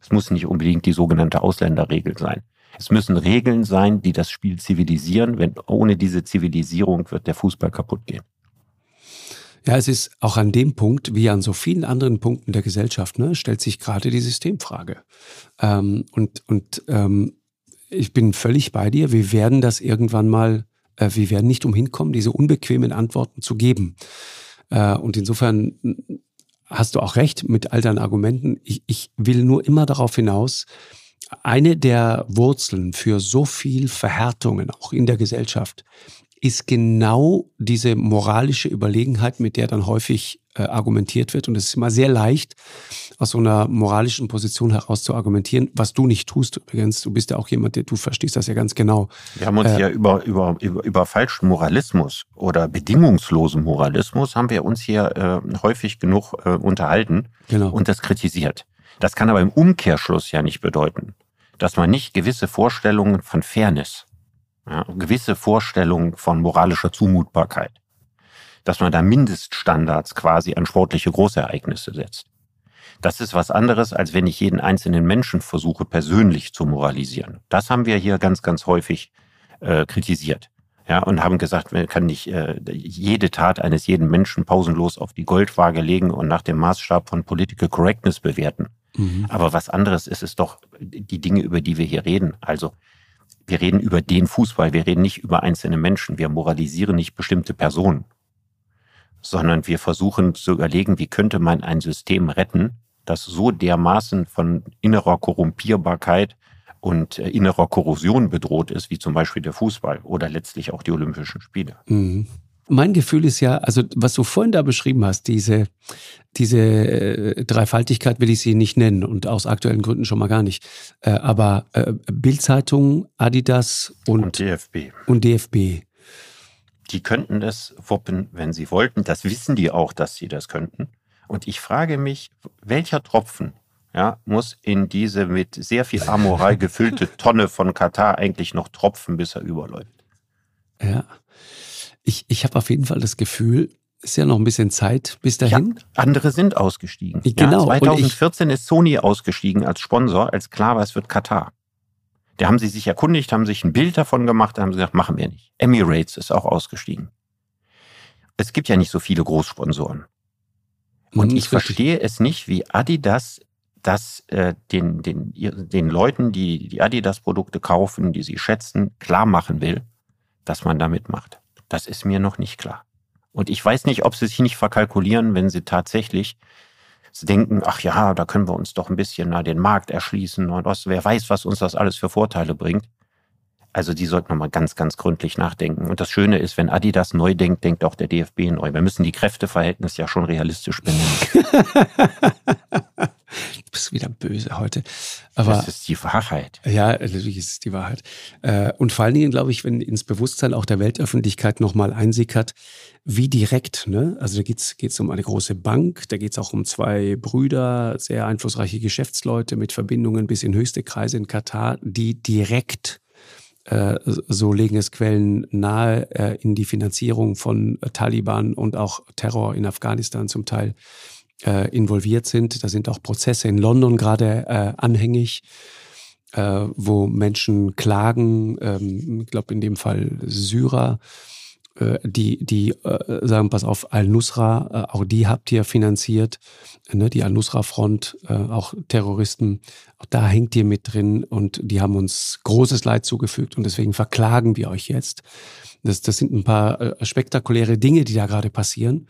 Es muss nicht unbedingt die sogenannte Ausländerregel sein. Es müssen Regeln sein, die das Spiel zivilisieren. Wenn ohne diese Zivilisierung wird der Fußball kaputt gehen. Ja, es ist auch an dem Punkt, wie an so vielen anderen Punkten der Gesellschaft, ne, stellt sich gerade die Systemfrage. Ähm, und und ähm, ich bin völlig bei dir. Wir werden das irgendwann mal, äh, wir werden nicht umhin kommen, diese unbequemen Antworten zu geben. Äh, und insofern hast du auch recht mit all deinen Argumenten. Ich, ich will nur immer darauf hinaus, eine der Wurzeln für so viel Verhärtungen auch in der Gesellschaft ist genau diese moralische Überlegenheit, mit der dann häufig äh, argumentiert wird. Und es ist immer sehr leicht, aus so einer moralischen Position heraus zu argumentieren, was du nicht tust übrigens. Du bist ja auch jemand, der du verstehst das ja ganz genau. Wir haben uns äh, ja über, über, über, über falschen Moralismus oder bedingungslosen Moralismus haben wir uns hier äh, häufig genug äh, unterhalten genau. und das kritisiert. Das kann aber im Umkehrschluss ja nicht bedeuten, dass man nicht gewisse Vorstellungen von Fairness ja, gewisse Vorstellungen von moralischer Zumutbarkeit. Dass man da Mindeststandards quasi an sportliche Großereignisse setzt. Das ist was anderes, als wenn ich jeden einzelnen Menschen versuche, persönlich zu moralisieren. Das haben wir hier ganz, ganz häufig äh, kritisiert. Ja, und haben gesagt, man kann nicht äh, jede Tat eines jeden Menschen pausenlos auf die Goldwaage legen und nach dem Maßstab von Political Correctness bewerten. Mhm. Aber was anderes ist es doch die Dinge, über die wir hier reden. Also wir reden über den Fußball, wir reden nicht über einzelne Menschen, wir moralisieren nicht bestimmte Personen, sondern wir versuchen zu überlegen, wie könnte man ein System retten, das so dermaßen von innerer Korrumpierbarkeit und äh, innerer Korrosion bedroht ist, wie zum Beispiel der Fußball oder letztlich auch die Olympischen Spiele. Mhm. Mein Gefühl ist ja, also was du vorhin da beschrieben hast, diese, diese äh, Dreifaltigkeit will ich sie nicht nennen und aus aktuellen Gründen schon mal gar nicht. Äh, aber äh, Bildzeitung, Adidas und, und DFB. Und DFB. Die könnten das wuppen, wenn sie wollten. Das wissen die auch, dass sie das könnten. Und ich frage mich, welcher Tropfen ja, muss in diese mit sehr viel Amorei gefüllte Tonne von Katar eigentlich noch tropfen, bis er überläuft? Ja. Ich, ich habe auf jeden Fall das Gefühl, ist ja noch ein bisschen Zeit bis dahin. Ja, andere sind ausgestiegen. Genau. Ja, 2014 ich, ist Sony ausgestiegen als Sponsor, als klar war, es wird Katar. Da haben sie sich erkundigt, haben sich ein Bild davon gemacht, haben sie gesagt, machen wir nicht. Emirates ist auch ausgestiegen. Es gibt ja nicht so viele Großsponsoren. Und ich verstehe es nicht, wie Adidas das äh, den, den, den Leuten, die die Adidas-Produkte kaufen, die sie schätzen, klar machen will, dass man damit macht. Das ist mir noch nicht klar. Und ich weiß nicht, ob sie sich nicht verkalkulieren, wenn sie tatsächlich denken, ach ja, da können wir uns doch ein bisschen na, den Markt erschließen und was, wer weiß, was uns das alles für Vorteile bringt. Also die sollten nochmal ganz, ganz gründlich nachdenken. Und das Schöne ist, wenn Adidas neu denkt, denkt auch der DFB neu. Wir müssen die Kräfteverhältnisse ja schon realistisch benennen. bist wieder böse heute. Aber, das ist die Wahrheit. Ja, natürlich ist es die Wahrheit. Äh, und vor allen Dingen, glaube ich, wenn ins Bewusstsein auch der Weltöffentlichkeit nochmal einsickert, wie direkt, ne? Also da geht es um eine große Bank, da geht es auch um zwei Brüder, sehr einflussreiche Geschäftsleute mit Verbindungen bis in höchste Kreise in Katar, die direkt äh, so legen es Quellen nahe, äh, in die Finanzierung von Taliban und auch Terror in Afghanistan zum Teil äh, involviert sind. Da sind auch Prozesse in London gerade anhängig, wo Menschen klagen, ähm, ich glaube in dem Fall Syrer, äh, die, die äh, sagen, pass auf, Al-Nusra, äh, auch die habt ihr finanziert, ne, die Al-Nusra-Front, äh, auch Terroristen, auch da hängt ihr mit drin und die haben uns großes Leid zugefügt und deswegen verklagen wir euch jetzt. Das, das sind ein paar äh, spektakuläre Dinge, die da gerade passieren.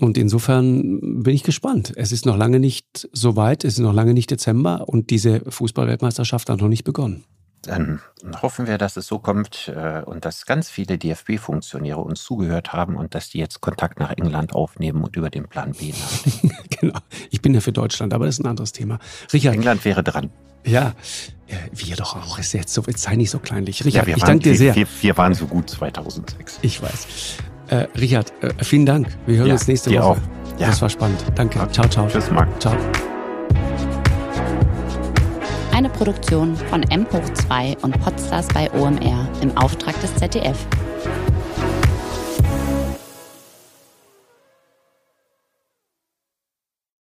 Und insofern bin ich gespannt. Es ist noch lange nicht so weit, es ist noch lange nicht Dezember und diese Fußballweltmeisterschaft hat noch nicht begonnen. Dann hoffen wir, dass es so kommt äh, und dass ganz viele DFB-Funktionäre uns zugehört haben und dass die jetzt Kontakt nach England aufnehmen und über den Plan B nachdenken. genau. Ich bin ja für Deutschland, aber das ist ein anderes Thema. Richard. England wäre dran. Ja, wir doch auch. Ist jetzt, so, jetzt sei nicht so kleinlich. Richard, ja, ich danke dir sehr. Wir, wir, waren so gut 2006. Ich weiß. Äh, Richard, äh, vielen Dank. Wir hören ja, uns nächste Woche. Auch. Ja. Das war spannend. Danke. Ciao, ciao. Tschüss, Marc. Ciao. Eine Produktion von M2 und Podstars bei OMR im Auftrag des ZDF.